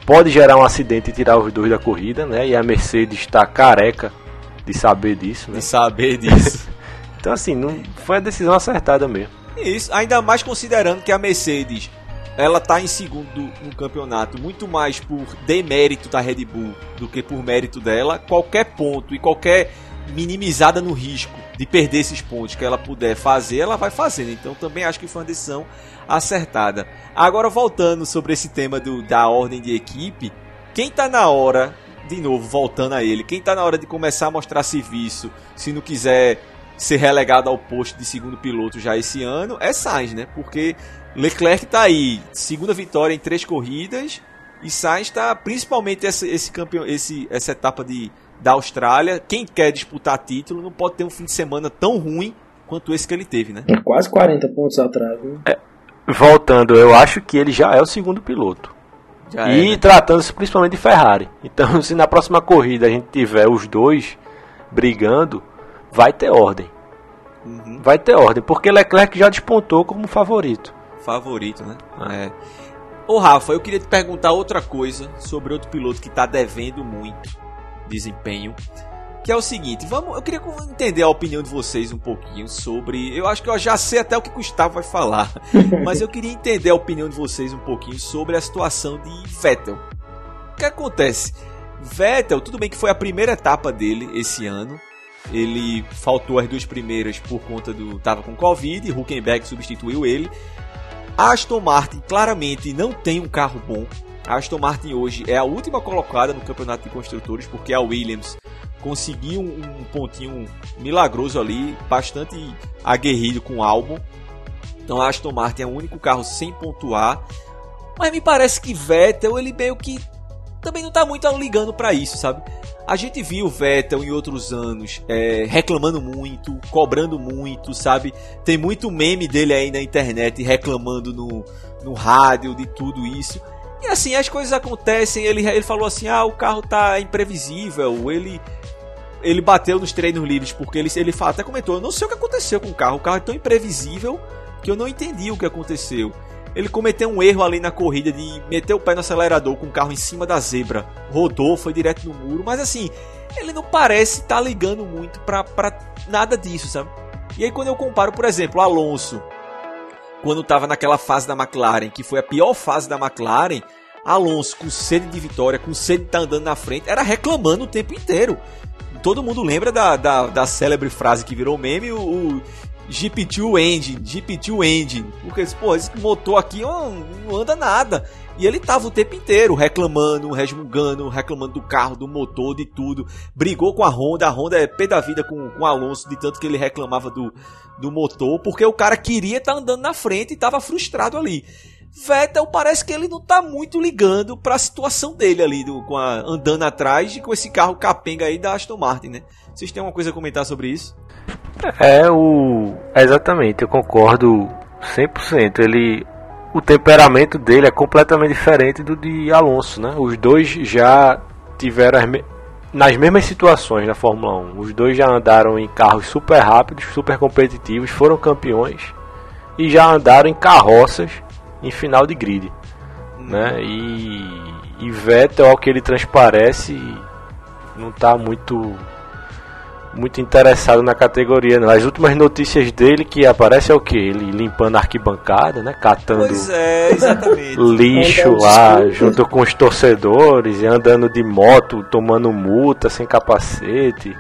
pode gerar um acidente e tirar os dois da corrida, né? E a Mercedes está careca de saber disso, né? De saber disso. então assim, não foi a decisão acertada mesmo. Isso, ainda mais considerando que a Mercedes ela tá em segundo no campeonato, muito mais por demérito da Red Bull do que por mérito dela. Qualquer ponto e qualquer minimizada no risco de perder esses pontos que ela puder fazer, ela vai fazendo. Então também acho que foi uma decisão acertada. Agora voltando sobre esse tema do, da ordem de equipe, quem tá na hora, de novo voltando a ele, quem tá na hora de começar a mostrar serviço, se não quiser ser relegado ao posto de segundo piloto já esse ano, é Sainz, né? Porque Leclerc tá aí, segunda vitória em três corridas, e Sainz está principalmente esse, esse campeão, esse, essa etapa de da Austrália, quem quer disputar título não pode ter um fim de semana tão ruim quanto esse que ele teve, né? É quase 40 pontos atrás. Né? É, voltando, eu acho que ele já é o segundo piloto. Já e é, né? tratando-se principalmente de Ferrari. Então, se na próxima corrida a gente tiver os dois brigando, vai ter ordem. Uhum. Vai ter ordem, porque Leclerc já despontou como favorito. Favorito, né? Ah. É. Ô Rafa, eu queria te perguntar outra coisa sobre outro piloto que está devendo muito desempenho. Que é o seguinte, vamos, eu queria entender a opinião de vocês um pouquinho sobre. Eu acho que eu já sei até o que o Gustavo vai falar, mas eu queria entender a opinião de vocês um pouquinho sobre a situação de Vettel. O que acontece? Vettel, tudo bem que foi a primeira etapa dele esse ano. Ele faltou as duas primeiras por conta do. tava com Covid, Huckenberg substituiu ele. Aston Martin claramente não tem um carro bom. A Aston Martin hoje é a última colocada no campeonato de construtores, porque a Williams conseguiu um, pontinho milagroso ali, bastante aguerrido com o Albon. Então a Aston Martin é o único carro sem pontuar. Mas me parece que Vettel, ele meio que também não está muito ligando para isso, sabe? A gente viu o Vettel em outros anos é, reclamando muito, cobrando muito, sabe? Tem muito meme dele aí na internet reclamando no, no rádio de tudo isso. E assim, as coisas acontecem. Ele, ele falou assim: ah, o carro tá imprevisível. Ele ele bateu nos treinos livres porque ele, ele até comentou: eu não sei o que aconteceu com o carro. O carro é tão imprevisível que eu não entendi o que aconteceu. Ele cometeu um erro ali na corrida de meter o pé no acelerador com o carro em cima da zebra. Rodou, foi direto no muro. Mas assim, ele não parece estar tá ligando muito pra, pra nada disso, sabe? E aí quando eu comparo, por exemplo, Alonso quando estava naquela fase da McLaren, que foi a pior fase da McLaren, Alonso com sede de vitória, com sede de estar tá andando na frente, era reclamando o tempo inteiro. Todo mundo lembra da, da, da célebre frase que virou meme, o, o GP2 Engine, GP2 Engine. Porque, pô, esse motor aqui não, não anda nada. E ele tava o tempo inteiro reclamando, resmungando, reclamando do carro, do motor, de tudo. Brigou com a Honda, a Honda é pé da vida com, com o Alonso, de tanto que ele reclamava do, do motor, porque o cara queria estar tá andando na frente e estava frustrado ali. Vettel parece que ele não está muito ligando para a situação dele ali, do, com a, andando atrás e com esse carro capenga aí da Aston Martin, né? Vocês têm alguma coisa a comentar sobre isso? É o exatamente, eu concordo 100%. Ele o temperamento dele é completamente diferente do de Alonso, né? Os dois já tiveram nas mesmas situações na Fórmula 1. Os dois já andaram em carros super rápidos, super competitivos, foram campeões e já andaram em carroças em final de grid, né? E, e Vettel, ao que ele transparece, não está muito muito interessado na categoria, não. As últimas notícias dele que aparece é o que? Ele limpando a arquibancada, né? Catando é, lixo lá junto com os torcedores e andando de moto, tomando multa sem capacete.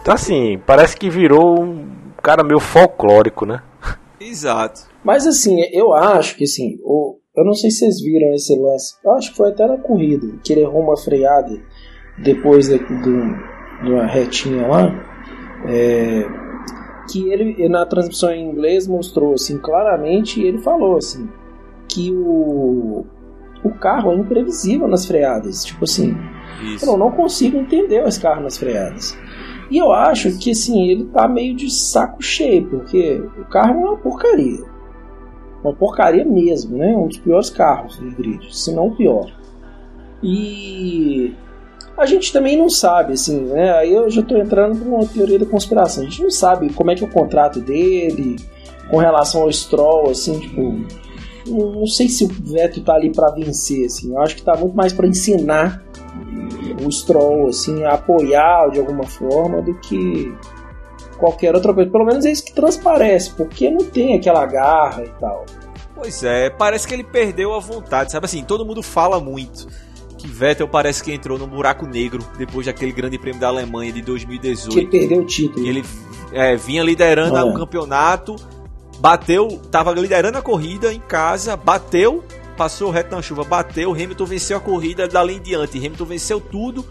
Então assim, parece que virou um cara meio folclórico, né? Exato. Mas assim, eu acho que assim, o, eu não sei se vocês viram esse lance. Eu acho que foi até na corrida, que ele errou uma freada depois do numa retinha lá, é, que ele na transmissão em inglês mostrou assim claramente, ele falou assim que o o carro é imprevisível nas freadas, tipo assim, eu não consigo entender esse carro nas freadas. E eu acho que assim, ele tá meio de saco cheio, porque o carro é uma porcaria. Uma porcaria mesmo, né? Um dos piores carros do grid, se não o pior. E a gente também não sabe, assim, né? Aí eu já estou entrando com uma teoria da conspiração. A gente não sabe como é que é o contrato dele com relação ao Stroll, assim, tipo. Não, não sei se o Vettel tá ali para vencer, assim. Eu acho que tá muito mais para ensinar o Stroll, assim, a apoiar de alguma forma do que qualquer outra coisa. Pelo menos é isso que transparece, porque não tem aquela garra e tal. Pois é, parece que ele perdeu a vontade, sabe assim, todo mundo fala muito que Vettel parece que entrou num buraco negro depois daquele grande prêmio da Alemanha de 2018. Que perdeu o título. ele é, vinha liderando ah. o campeonato, bateu, tava liderando a corrida em casa, bateu, passou reto na chuva, bateu, Hamilton venceu a corrida dali em diante, Hamilton venceu tudo,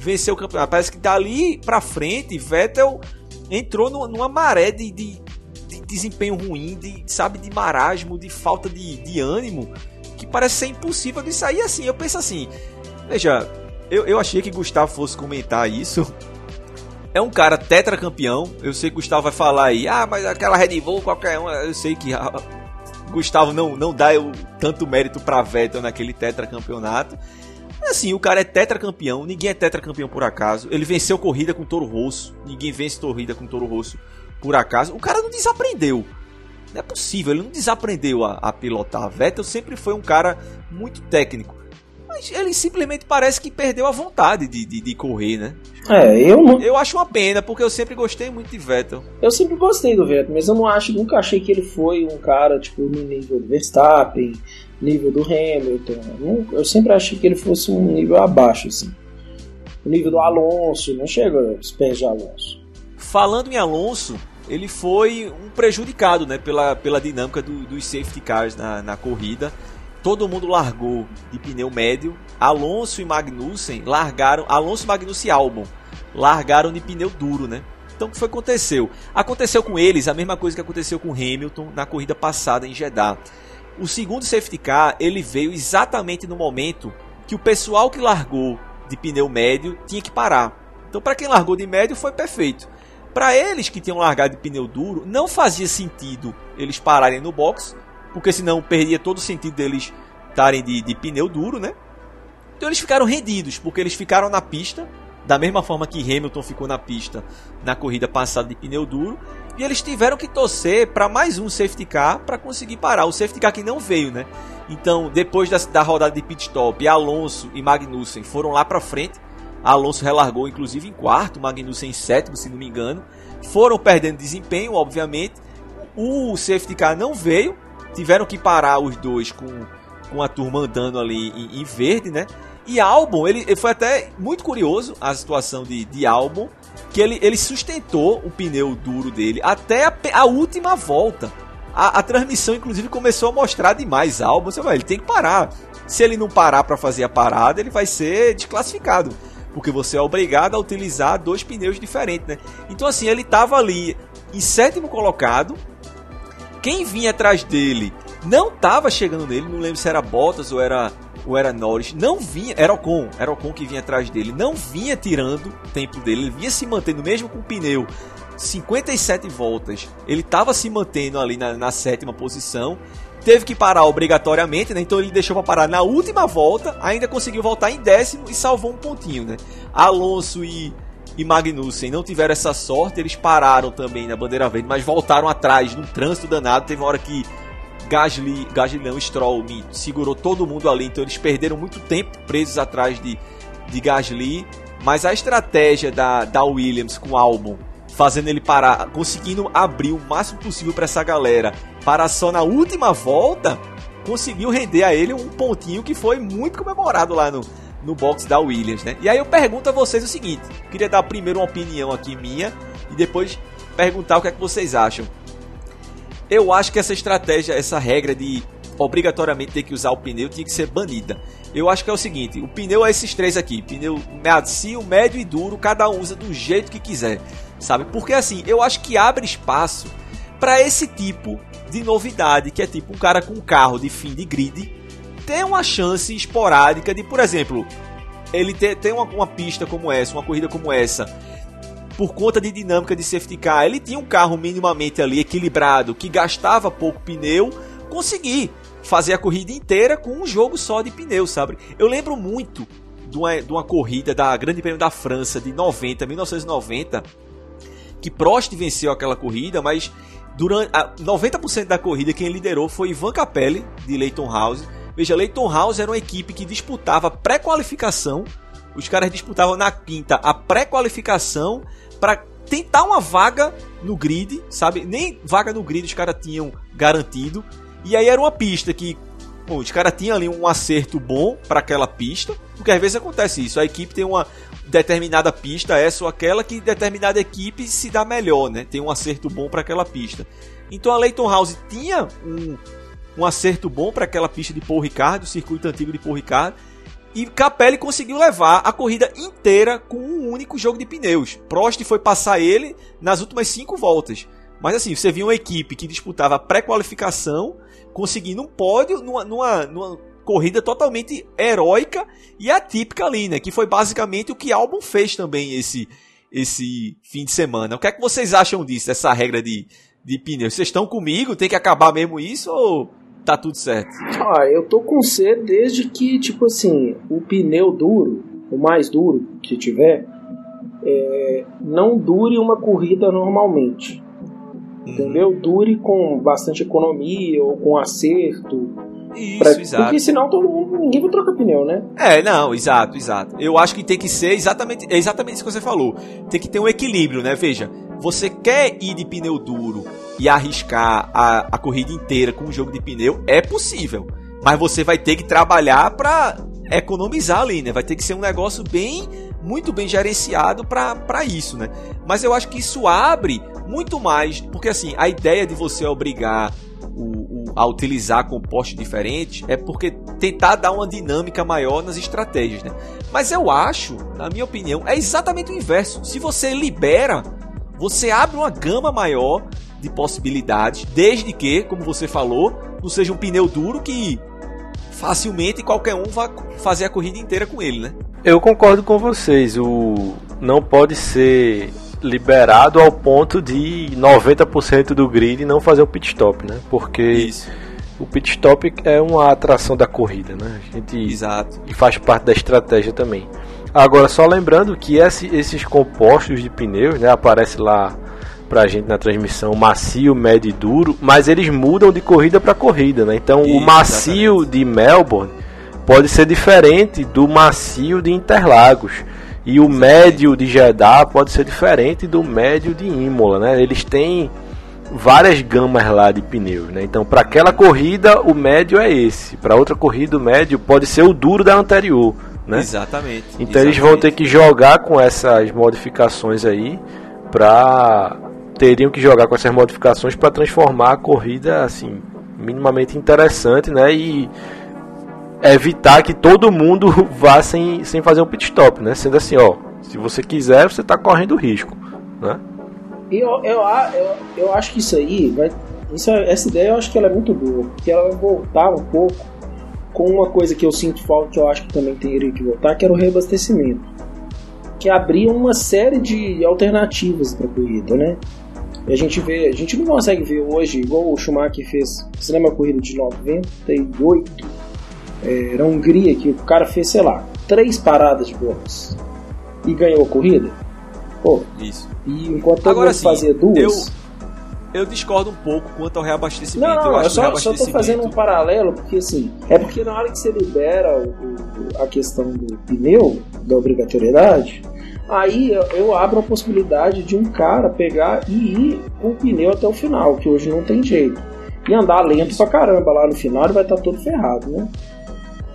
venceu o campeonato. Parece que dali pra frente, Vettel entrou numa maré de, de desempenho ruim, de, sabe, de marasmo, de falta de, de ânimo, que parece ser impossível de sair assim. Eu penso assim, veja, eu, eu achei que Gustavo fosse comentar isso. É um cara tetracampeão. Eu sei que Gustavo vai falar aí, ah, mas aquela Red Bull, qualquer um. Eu sei que ah, Gustavo não, não dá eu, tanto mérito pra Vettel naquele tetracampeonato. Assim, o cara é tetracampeão, ninguém é tetracampeão por acaso. Ele venceu corrida com Toro Rosso, ninguém vence corrida com Toro Rosso por acaso. O cara não desaprendeu. Não é possível, ele não desaprendeu a, a pilotar. Vettel sempre foi um cara muito técnico. Mas ele simplesmente parece que perdeu a vontade de, de, de, correr, né? É, eu não. Eu acho uma pena, porque eu sempre gostei muito de Vettel. Eu sempre gostei do Vettel, mas eu não acho, nunca achei que ele foi um cara, tipo, no nível do Verstappen, nível do Hamilton. Eu sempre achei que ele fosse um nível abaixo, assim. O nível do Alonso, não chega aos pés de Alonso. Falando em Alonso, ele foi um prejudicado né, pela, pela dinâmica do, dos safety cars na, na corrida. Todo mundo largou de pneu médio. Alonso e Magnussen largaram. Alonso, Magnussen e Albon largaram de pneu duro, né? Então o que foi aconteceu? Aconteceu com eles a mesma coisa que aconteceu com Hamilton na corrida passada em Jeddah. O segundo safety car ele veio exatamente no momento que o pessoal que largou de pneu médio tinha que parar. Então para quem largou de médio foi perfeito. Para eles que tinham largado de pneu duro, não fazia sentido eles pararem no box, porque senão perdia todo o sentido deles estarem de, de pneu duro, né? Então eles ficaram rendidos, porque eles ficaram na pista, da mesma forma que Hamilton ficou na pista na corrida passada de pneu duro, e eles tiveram que torcer para mais um safety car para conseguir parar. O safety car que não veio, né? Então, depois da, da rodada de pit stop, Alonso e Magnussen foram lá para frente Alonso relargou inclusive em quarto, Magnussen em sétimo, se não me engano. Foram perdendo desempenho, obviamente. O safety car não veio, tiveram que parar os dois com, com a turma andando ali em, em verde, né? E Albon, ele, ele, foi até muito curioso a situação de, de Albon, que ele, ele sustentou o pneu duro dele até a, a última volta. A, a, transmissão, inclusive, começou a mostrar demais Albon. Você vai, ele tem que parar. Se ele não parar para fazer a parada, ele vai ser desclassificado porque você é obrigado a utilizar dois pneus diferentes, né? Então assim, ele estava ali em sétimo colocado. Quem vinha atrás dele não estava chegando nele, não lembro se era Bottas ou era ou era Norris, não vinha, era Ocon, era Ocon que vinha atrás dele, não vinha tirando tempo dele, ele vinha se mantendo mesmo com o pneu 57 voltas, ele estava se mantendo ali na, na sétima posição teve que parar obrigatoriamente, né? Então ele deixou para parar na última volta, ainda conseguiu voltar em décimo e salvou um pontinho, né? Alonso e, e Magnussen não tiveram essa sorte, eles pararam também na bandeira verde, mas voltaram atrás num trânsito danado. Teve uma hora que Gasly, Gasly não, Stroll segurou todo mundo ali, então eles perderam muito tempo presos atrás de, de Gasly. Mas a estratégia da, da Williams com o Albon fazendo ele parar, conseguindo abrir o máximo possível para essa galera, para só na última volta conseguiu render a ele um pontinho que foi muito comemorado lá no, no box da Williams, né? E aí eu pergunto a vocês o seguinte, queria dar primeiro uma opinião aqui minha e depois perguntar o que é que vocês acham. Eu acho que essa estratégia, essa regra de obrigatoriamente ter que usar o pneu tinha que ser banida. Eu acho que é o seguinte, o pneu é esses três aqui, pneu macio, médio e duro, cada um usa do jeito que quiser sabe? Porque assim, eu acho que abre espaço para esse tipo de novidade, que é tipo um cara com um carro de fim de grid ter uma chance esporádica de, por exemplo, ele ter, ter uma, uma pista como essa, uma corrida como essa, por conta de dinâmica de safety car, ele tinha um carro minimamente ali equilibrado, que gastava pouco pneu, conseguir fazer a corrida inteira com um jogo só de pneu, sabe? Eu lembro muito de uma, de uma corrida da Grande Prêmio da França de 90, 1990, que Prost venceu aquela corrida, mas durante a 90% da corrida quem liderou foi Ivan Capelli de Leighton House. Veja, Leighton House era uma equipe que disputava pré-qualificação. Os caras disputavam na quinta a pré-qualificação para tentar uma vaga no grid, sabe? Nem vaga no grid os caras tinham garantido. E aí era uma pista que bom, os caras tinham ali um acerto bom para aquela pista, porque às vezes acontece isso, a equipe tem uma determinada pista, essa ou aquela, que determinada equipe se dá melhor, né? Tem um acerto bom para aquela pista. Então a Leighton House tinha um, um acerto bom para aquela pista de Paul Ricard, o circuito antigo de Paul Ricard, e Capelli conseguiu levar a corrida inteira com um único jogo de pneus. Prost foi passar ele nas últimas cinco voltas. Mas assim, você viu uma equipe que disputava pré-qualificação, conseguindo um pódio numa, numa, numa, corrida totalmente heróica e atípica ali, né? Que foi basicamente o que Albon fez também esse, esse fim de semana. O que é que vocês acham disso, essa regra de, de pneus? Vocês estão comigo? Tem que acabar mesmo isso ou tá tudo certo? Ah, eu tô com C desde que, tipo assim, o pneu duro, o mais duro que tiver, é, não dure uma corrida normalmente. Uhum. Entendeu? Dure com bastante economia ou com acerto. Isso, pra... exato. Porque senão todo mundo, ninguém vai trocar pneu, né? É, não, exato, exato. Eu acho que tem que ser exatamente, é exatamente isso que você falou. Tem que ter um equilíbrio, né? Veja, você quer ir de pneu duro e arriscar a, a corrida inteira com um jogo de pneu, é possível. Mas você vai ter que trabalhar para economizar ali, né? Vai ter que ser um negócio bem, muito bem gerenciado para isso, né? Mas eu acho que isso abre muito mais, porque assim, a ideia de você obrigar a utilizar compostos diferentes é porque tentar dar uma dinâmica maior nas estratégias, né? Mas eu acho, na minha opinião, é exatamente o inverso. Se você libera, você abre uma gama maior de possibilidades, desde que, como você falou, não seja um pneu duro que facilmente qualquer um vá fazer a corrida inteira com ele, né? Eu concordo com vocês. O não pode ser liberado ao ponto de 90% do grid não fazer o pit stop, né? Porque Isso. o pit stop é uma atração da corrida, né? A gente Exato. E faz parte da estratégia também. Agora, só lembrando que esse, esses compostos de pneus, né? Aparece lá pra gente na transmissão macio, médio e duro, mas eles mudam de corrida para corrida, né? Então, Isso, o macio exatamente. de Melbourne pode ser diferente do macio de Interlagos. E o médio de Jeddah pode ser diferente do médio de Imola, né? Eles têm várias gamas lá de pneus, né? Então, para aquela corrida, o médio é esse. Para outra corrida, o médio pode ser o duro da anterior, né? Exatamente. Então, exatamente. eles vão ter que jogar com essas modificações aí para teriam que jogar com essas modificações para transformar a corrida assim minimamente interessante, né? E evitar que todo mundo vá sem, sem fazer um pit stop, né? Sendo assim, ó, se você quiser, você está correndo risco, né? Eu, eu, eu, eu acho que isso aí vai. Isso, essa ideia eu acho que ela é muito boa, porque ela vai voltar um pouco com uma coisa que eu sinto falta, que eu acho que também teria que voltar, que era o reabastecimento. Que abria uma série de alternativas para a corrida, né? E a gente vê, a gente não consegue ver hoje, igual o Schumacher fez, você lembra a corrida de 98? É, na Hungria que o cara fez, sei lá, três paradas de boxe e ganhou a corrida. Pô, isso. E enquanto todo Agora, mundo fazia duas. Eu... Eu discordo um pouco quanto ao reabastecimento. Não, não, eu, eu só, só tô fazendo um paralelo, porque assim, é porque na hora que você libera o, o, a questão do pneu, da obrigatoriedade, aí eu, eu, abro a possibilidade de um cara pegar e ir com o pneu até o final, que hoje não tem jeito. E andar lento pra caramba lá no final ele vai estar tá todo ferrado, né?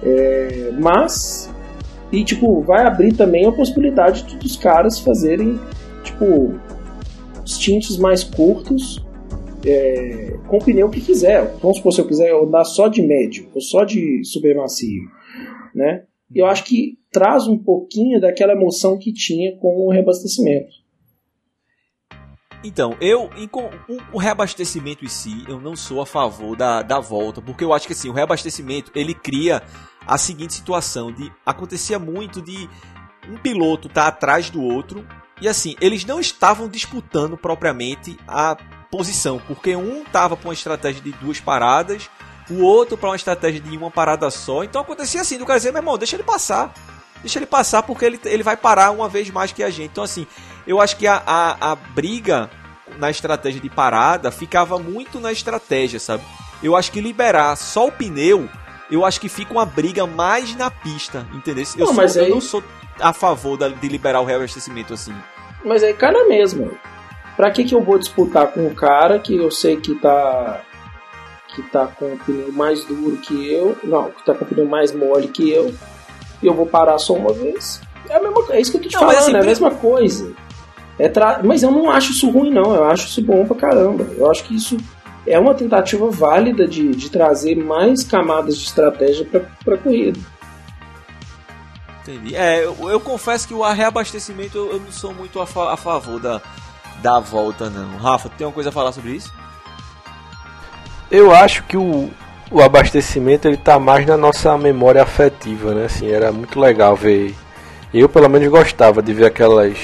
É, mas, e tipo, vai abrir também a possibilidade dos caras fazerem, tipo, stints mais curtos é, com o pneu que quiser. Vamos supor, se eu quiser andar só de médio ou só de super macio, né? Eu acho que traz um pouquinho daquela emoção que tinha com o reabastecimento. Então, eu, o, reabastecimento em si, eu não sou a favor da, da volta, porque eu acho que assim, o reabastecimento, ele cria a seguinte situação de acontecia muito de um piloto estar tá atrás do outro e assim, eles não estavam disputando propriamente a posição, porque um estava para uma estratégia de duas paradas, o outro para uma estratégia de uma parada só. Então acontecia assim, do cara dizer, meu irmão, deixa ele passar. Deixa ele passar porque ele, ele vai parar uma vez mais que a gente. Então assim, eu acho que a, a, a briga na estratégia de parada ficava muito na estratégia, sabe? Eu acho que liberar só o pneu, eu acho que fica uma briga mais na pista, entendeu? Eu, não, sou, eu não sou a favor da, de liberar o reabastecimento assim. mas aí cai na mesma. Pra que, que eu vou disputar com um cara que eu sei que tá que tá com o pneu mais duro que eu, não, que tá com o pneu mais mole que eu, e eu vou parar só uma vez? É, a mesma, é isso que eu tô te não, falando, assim, é a mesma coisa. É tra... Mas eu não acho isso ruim, não. Eu acho isso bom pra caramba. Eu acho que isso é uma tentativa válida de, de trazer mais camadas de estratégia pra, pra corrida. Entendi. É, eu, eu, confesso que o reabastecimento eu, eu não sou muito a, fa a, favor da, da volta, não. Rafa, tem alguma coisa a falar sobre isso? Eu acho que o, o abastecimento ele tá mais na nossa memória afetiva, né? Assim, era muito legal ver. Eu pelo menos gostava de ver aquelas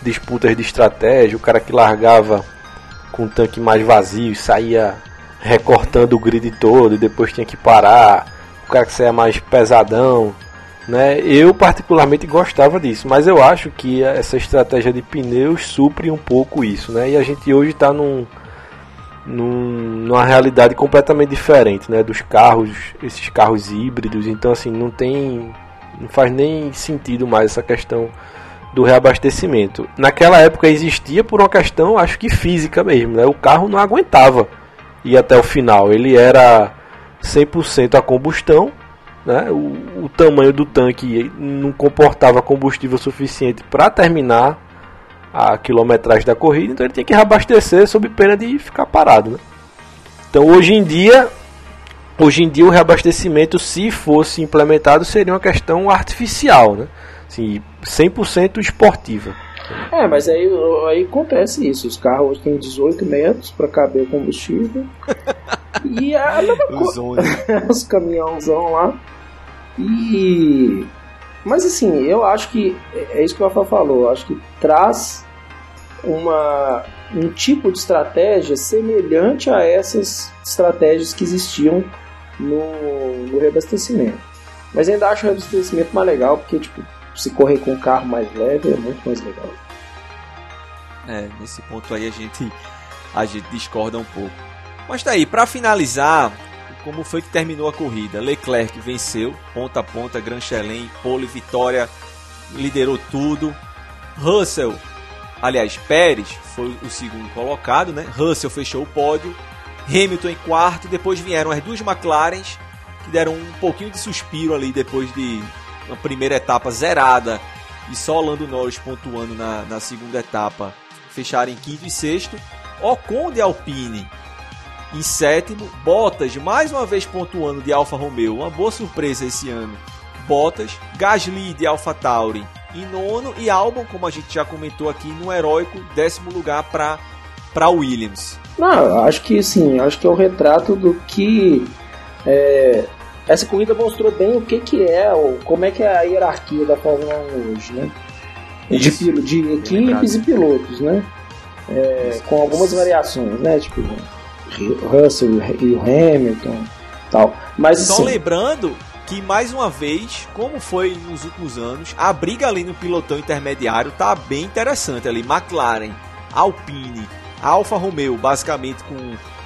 disputas de estratégia, o cara que largava com o tanque mais vazio e saía recortando o grid todo e depois tinha que parar, o cara que saia mais pesadão, né? Eu particularmente gostava disso, mas eu acho que essa estratégia de pneus supre um pouco isso, né? E a gente hoje está num, num, numa realidade completamente diferente, né? Dos carros, esses carros híbridos, então assim não tem, não faz nem sentido mais essa questão do reabastecimento. Naquela época existia por uma questão, acho que física mesmo, né? O carro não aguentava ir até o final, ele era 100% a combustão né? O, o tamanho do tanque não comportava combustível suficiente para terminar a quilometragem da corrida, então ele tinha que reabastecer sob pena de ficar parado. Né? Então hoje em dia, hoje em dia o reabastecimento, se fosse implementado, seria uma questão artificial, né? Assim, 100% esportiva. É, mas aí, aí acontece isso. Os carros têm 18 metros para caber o combustível. e a mesma coisa. Os caminhãozão lá. E. Mas assim, eu acho que é isso que o Rafa falou. Eu acho que traz uma, um tipo de estratégia semelhante a essas estratégias que existiam no, no reabastecimento. Mas ainda acho o reabastecimento mais legal, porque tipo, se correr com um carro mais leve é muito mais legal. É, nesse ponto aí a gente, a gente discorda um pouco. Mas tá aí, para finalizar, como foi que terminou a corrida. Leclerc venceu, ponta a ponta, Grand Chelem, pole, vitória, liderou tudo. Russell, aliás, Pérez foi o segundo colocado, né? Russell fechou o pódio. Hamilton em quarto, depois vieram as duas McLarens, que deram um pouquinho de suspiro ali depois de uma primeira etapa zerada e só Lando Norris pontuando na, na segunda etapa, fecharam em quinto e sexto. Ocon de Alpine em sétimo, Bottas mais uma vez pontuando de Alfa Romeo, uma boa surpresa esse ano. Bottas, Gasly de Alfa Tauri em nono e Albon, como a gente já comentou aqui, no heróico décimo lugar para para Williams. Não, acho que sim, acho que é o retrato do que é, essa corrida mostrou bem o que que é, ou como é que é a hierarquia da Fórmula 1 hoje, né? De, de equipes e pilotos, né? É, com algumas variações, né? Tipo, Russell e o Hamilton tal. Mas Só assim, lembrando que mais uma vez, como foi nos últimos anos, a briga ali no pilotão intermediário tá bem interessante ali. McLaren, Alpine, Alfa Romeo, basicamente com,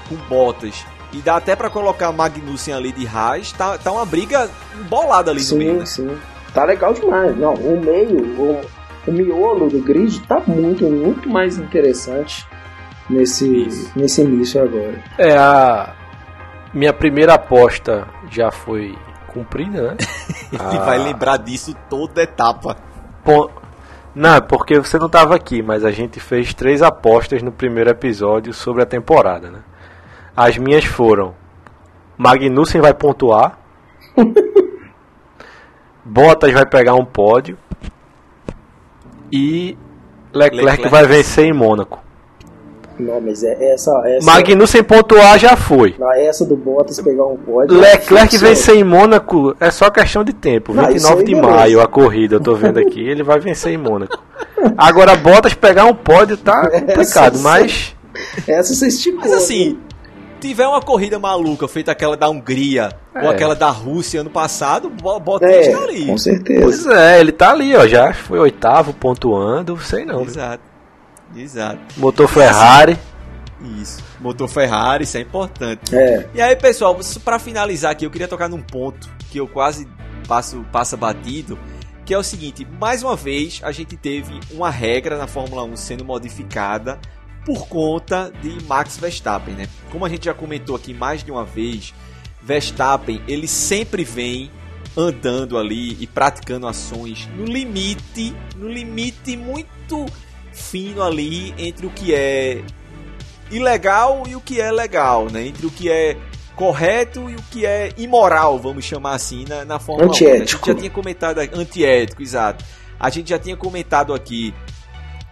com Bottas. E dá até para colocar Magnussen ali de Haas. Tá, tá uma briga bolada ali sim, no meio. Sim, sim. Tá legal demais. Não, o meio, o, o miolo do grid tá muito, muito mais interessante nesse, nesse início agora. É, a minha primeira aposta já foi cumprida, né? Ele vai lembrar disso toda etapa. Pô, não, é porque você não estava aqui, mas a gente fez três apostas no primeiro episódio sobre a temporada, né? As minhas foram Magnussen vai pontuar, Bottas vai pegar um pódio e Leclerc, Leclerc vai vencer em Mônaco. Não, mas é essa. essa Magnussen pontuar já foi. Na essa do Bottas pegar um pódio. Leclerc vencer em Mônaco é só questão de tempo. Não, 29 de maio a corrida, eu tô vendo aqui. ele vai vencer em Mônaco. Agora Bottas pegar um pódio tá complicado, essa, mas. Essa você esticou. Mas assim. Tiver uma corrida maluca, feita aquela da Hungria é. ou aquela da Rússia ano passado, Bottas é, estaria. Com certeza. Pois é, ele tá ali, ó. Já foi oitavo pontuando, sei não. Exato. Exato. Motor Ferrari. Isso. Motor Ferrari, isso é importante. É. E aí, pessoal, para finalizar aqui, eu queria tocar num ponto que eu quase passo passa batido, que é o seguinte, mais uma vez a gente teve uma regra na Fórmula 1 sendo modificada por conta de Max Verstappen, né? Como a gente já comentou aqui mais de uma vez, Verstappen, ele sempre vem andando ali e praticando ações no limite, no limite muito fino ali entre o que é ilegal e o que é legal, né? Entre o que é correto e o que é imoral, vamos chamar assim, na, na Fórmula antiético. 1. A gente já tinha comentado antiético, exato. A gente já tinha comentado aqui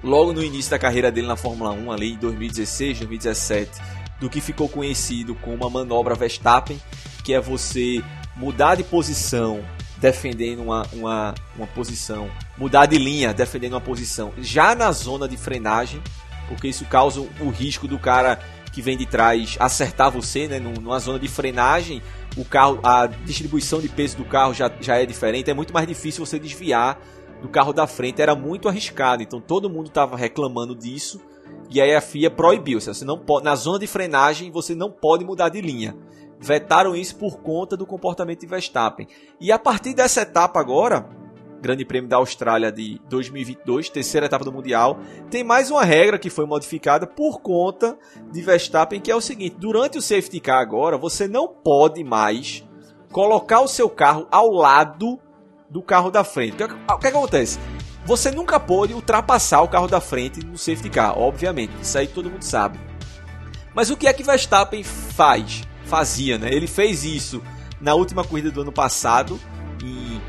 logo no início da carreira dele na Fórmula 1, ali em 2016, 2017, do que ficou conhecido como a manobra Verstappen, que é você mudar de posição defendendo uma, uma, uma posição, mudar de linha defendendo uma posição já na zona de frenagem, porque isso causa o risco do cara que vem de trás acertar você, né, numa zona de frenagem, o carro, a distribuição de peso do carro já, já é diferente, é muito mais difícil você desviar do carro da frente, era muito arriscado, então todo mundo estava reclamando disso, e aí a FIA proibiu, você não pode, na zona de frenagem você não pode mudar de linha. Vetaram isso por conta do comportamento de Verstappen. E a partir dessa etapa agora, Grande Prêmio da Austrália de 2022, terceira etapa do Mundial, tem mais uma regra que foi modificada por conta de Verstappen, que é o seguinte: durante o safety car agora, você não pode mais colocar o seu carro ao lado do carro da frente. O que, o que acontece? Você nunca pode ultrapassar o carro da frente no safety car, obviamente, isso aí todo mundo sabe. Mas o que é que Verstappen faz? Fazia, né? Ele fez isso na última corrida do ano passado, em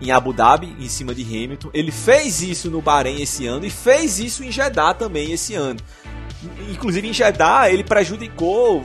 em Abu Dhabi, em cima de Hamilton. Ele fez isso no Bahrein esse ano e fez isso em Jeddah também esse ano. Inclusive em Jeddah ele prejudicou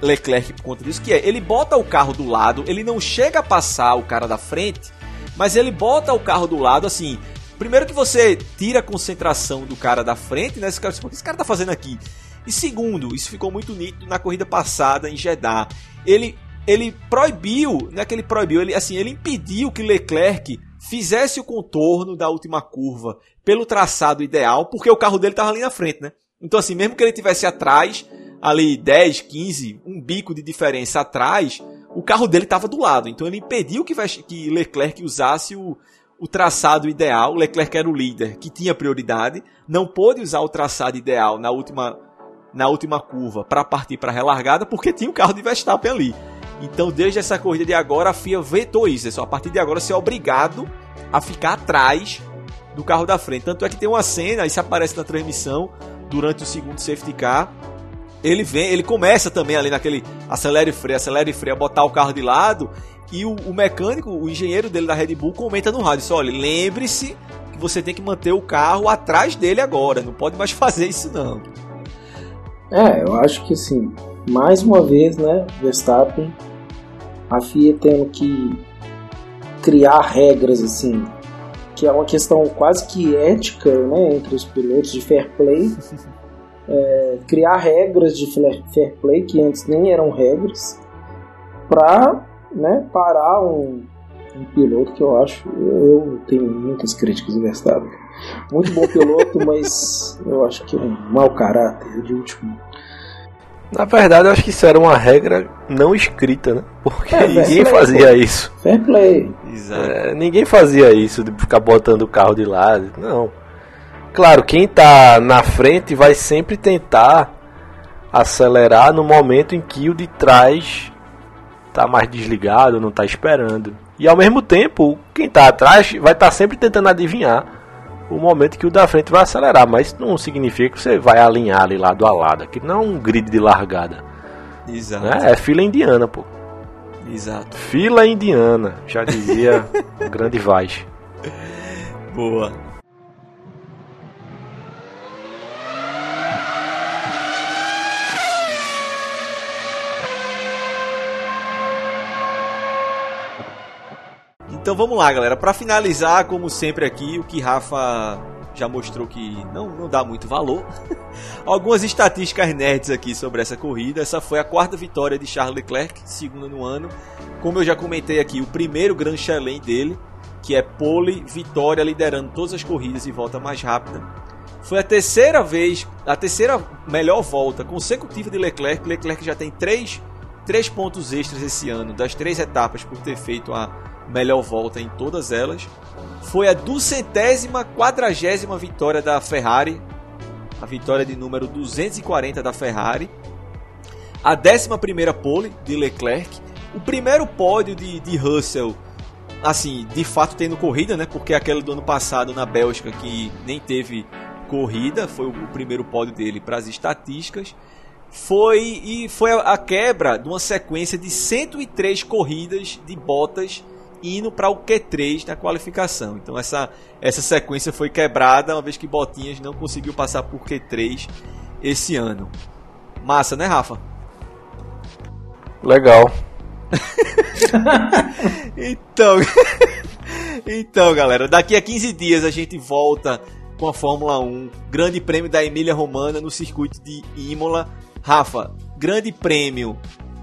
Leclerc por conta disso, que é, ele bota o carro do lado, ele não chega a passar o cara da frente, mas ele bota o carro do lado assim. Primeiro que você tira a concentração do cara da frente, né? Esse cara, o que esse cara tá fazendo aqui? E segundo, isso ficou muito nítido na corrida passada em Jeddah. Ele ele proibiu, não é que ele proibiu, ele assim, ele impediu que Leclerc fizesse o contorno da última curva pelo traçado ideal, porque o carro dele estava ali na frente, né? Então assim, mesmo que ele tivesse atrás, ali 10, 15, um bico de diferença atrás, o carro dele estava do lado. Então ele impediu que, que Leclerc usasse o, o traçado ideal. Leclerc era o líder que tinha prioridade, não pôde usar o traçado ideal na última na última curva para partir para a relargada porque tinha o carro de Verstappen ali. Então, desde essa corrida de agora, a FIA vetou isso. É a partir de agora ser obrigado a ficar atrás do carro da frente. Tanto é que tem uma cena, isso aparece na transmissão durante o segundo safety car. Ele vem, ele começa também ali naquele acelere e freia, acelere e freia, botar o carro de lado. E o, o mecânico, o engenheiro dele da Red Bull, comenta no rádio: olha, lembre-se que você tem que manter o carro atrás dele agora, não pode mais fazer isso não. É, eu acho que assim, mais uma vez, né, Verstappen a FIA tendo que criar regras assim, que é uma questão quase que ética né, entre os pilotos de fair play. É, criar regras de fair play que antes nem eram regras para né, parar um, um, piloto que eu acho eu tenho muitas críticas do Verstappen muito bom piloto mas eu acho que é um mau caráter de último na verdade, eu acho que isso era uma regra não escrita, né? Porque é, ninguém fazia isso. Fair play. É, ninguém fazia isso de ficar botando o carro de lado. Não. Claro, quem tá na frente vai sempre tentar acelerar no momento em que o de trás tá mais desligado, não tá esperando. E ao mesmo tempo, quem tá atrás vai estar tá sempre tentando adivinhar o momento que o da frente vai acelerar, mas não significa que você vai alinhar ali lado a lado. Aqui não é um grid de largada. Exato. Né? É fila indiana, pô. Exato. Fila indiana, já dizia o grande Vaz. Boa. Então vamos lá, galera. Para finalizar, como sempre aqui, o que Rafa já mostrou que não, não dá muito valor. Algumas estatísticas nerds aqui sobre essa corrida. Essa foi a quarta vitória de Charles Leclerc, segunda no ano. Como eu já comentei aqui, o primeiro Grand Chelem dele, que é pole, vitória, liderando todas as corridas e volta mais rápida. Foi a terceira vez, a terceira melhor volta consecutiva de Leclerc. Leclerc já tem três três pontos extras esse ano das três etapas por ter feito a melhor volta em todas elas. Foi a duzentésima quadragésima vitória da Ferrari, a vitória de número 240 da Ferrari. A décima primeira pole de Leclerc, o primeiro pódio de, de Russell, assim, de fato tendo corrida, né? Porque aquele do ano passado na Bélgica que nem teve corrida, foi o primeiro pódio dele para as estatísticas. Foi e foi a quebra de uma sequência de 103 corridas de Bottas indo para o Q3 na qualificação. Então essa essa sequência foi quebrada uma vez que Botinhas não conseguiu passar por Q3 esse ano. Massa, né, Rafa? Legal. então, então, galera, daqui a 15 dias a gente volta com a Fórmula 1, Grande Prêmio da Emília Romana no circuito de Imola. Rafa, Grande Prêmio,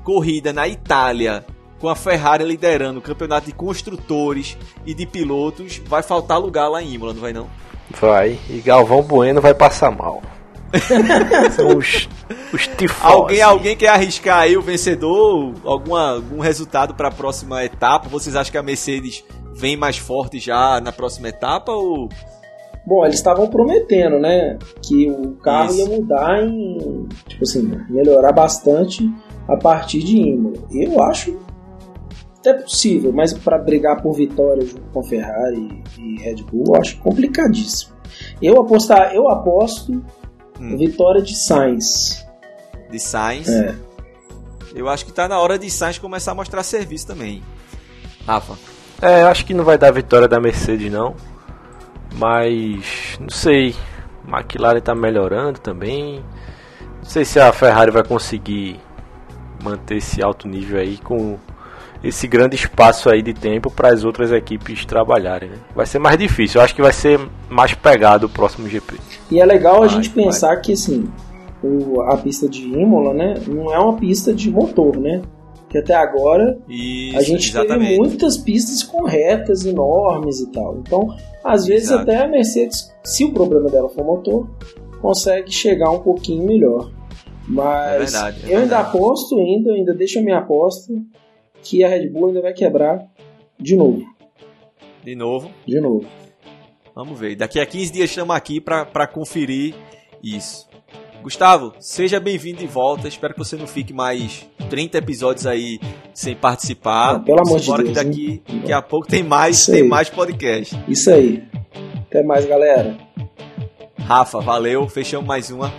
corrida na Itália, com a Ferrari liderando o campeonato de construtores e de pilotos, vai faltar lugar lá em Imola, não vai não? Vai, e Galvão Bueno vai passar mal. Os, os Alguém, alguém quer arriscar aí o vencedor? Alguma, algum resultado para a próxima etapa? Vocês acham que a Mercedes vem mais forte já na próxima etapa ou Bom, eles estavam prometendo, né? Que o carro Isso. ia mudar em. Tipo assim, melhorar bastante a partir de Imola. Eu acho até possível, mas para brigar por vitória junto com Ferrari e Red Bull, eu acho complicadíssimo. Eu apostar, eu aposto hum. vitória de Sainz. De Sainz? É. Eu acho que tá na hora de Sainz começar a mostrar serviço também. Rafa. É, eu acho que não vai dar vitória da Mercedes não. Mas não sei. McLaren está melhorando também. Não sei se a Ferrari vai conseguir manter esse alto nível aí com esse grande espaço aí de tempo para as outras equipes trabalharem. Né? Vai ser mais difícil. Eu acho que vai ser mais pegado o próximo GP. E é legal vai, a gente pensar vai. que assim, o, a pista de Imola, né, não é uma pista de motor, né? Que até agora Isso, a gente exatamente. teve muitas pistas com retas enormes e tal. Então, às vezes Exato. até a Mercedes, se o problema dela for motor, consegue chegar um pouquinho melhor. Mas é verdade, é eu ainda aposto, ainda, ainda deixo a minha aposta que a Red Bull ainda vai quebrar de novo. De novo? De novo. Vamos ver. Daqui a 15 dias estamos aqui para conferir isso. Gustavo, seja bem-vindo de volta. Espero que você não fique mais 30 episódios aí sem participar. Não, pelo amor de Deus. que daqui, daqui a pouco tem mais, tem mais podcast. Isso aí. Até mais, galera. Rafa, valeu. Fechamos mais uma.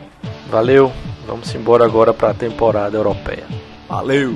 Valeu. Vamos embora agora para a temporada europeia. Valeu.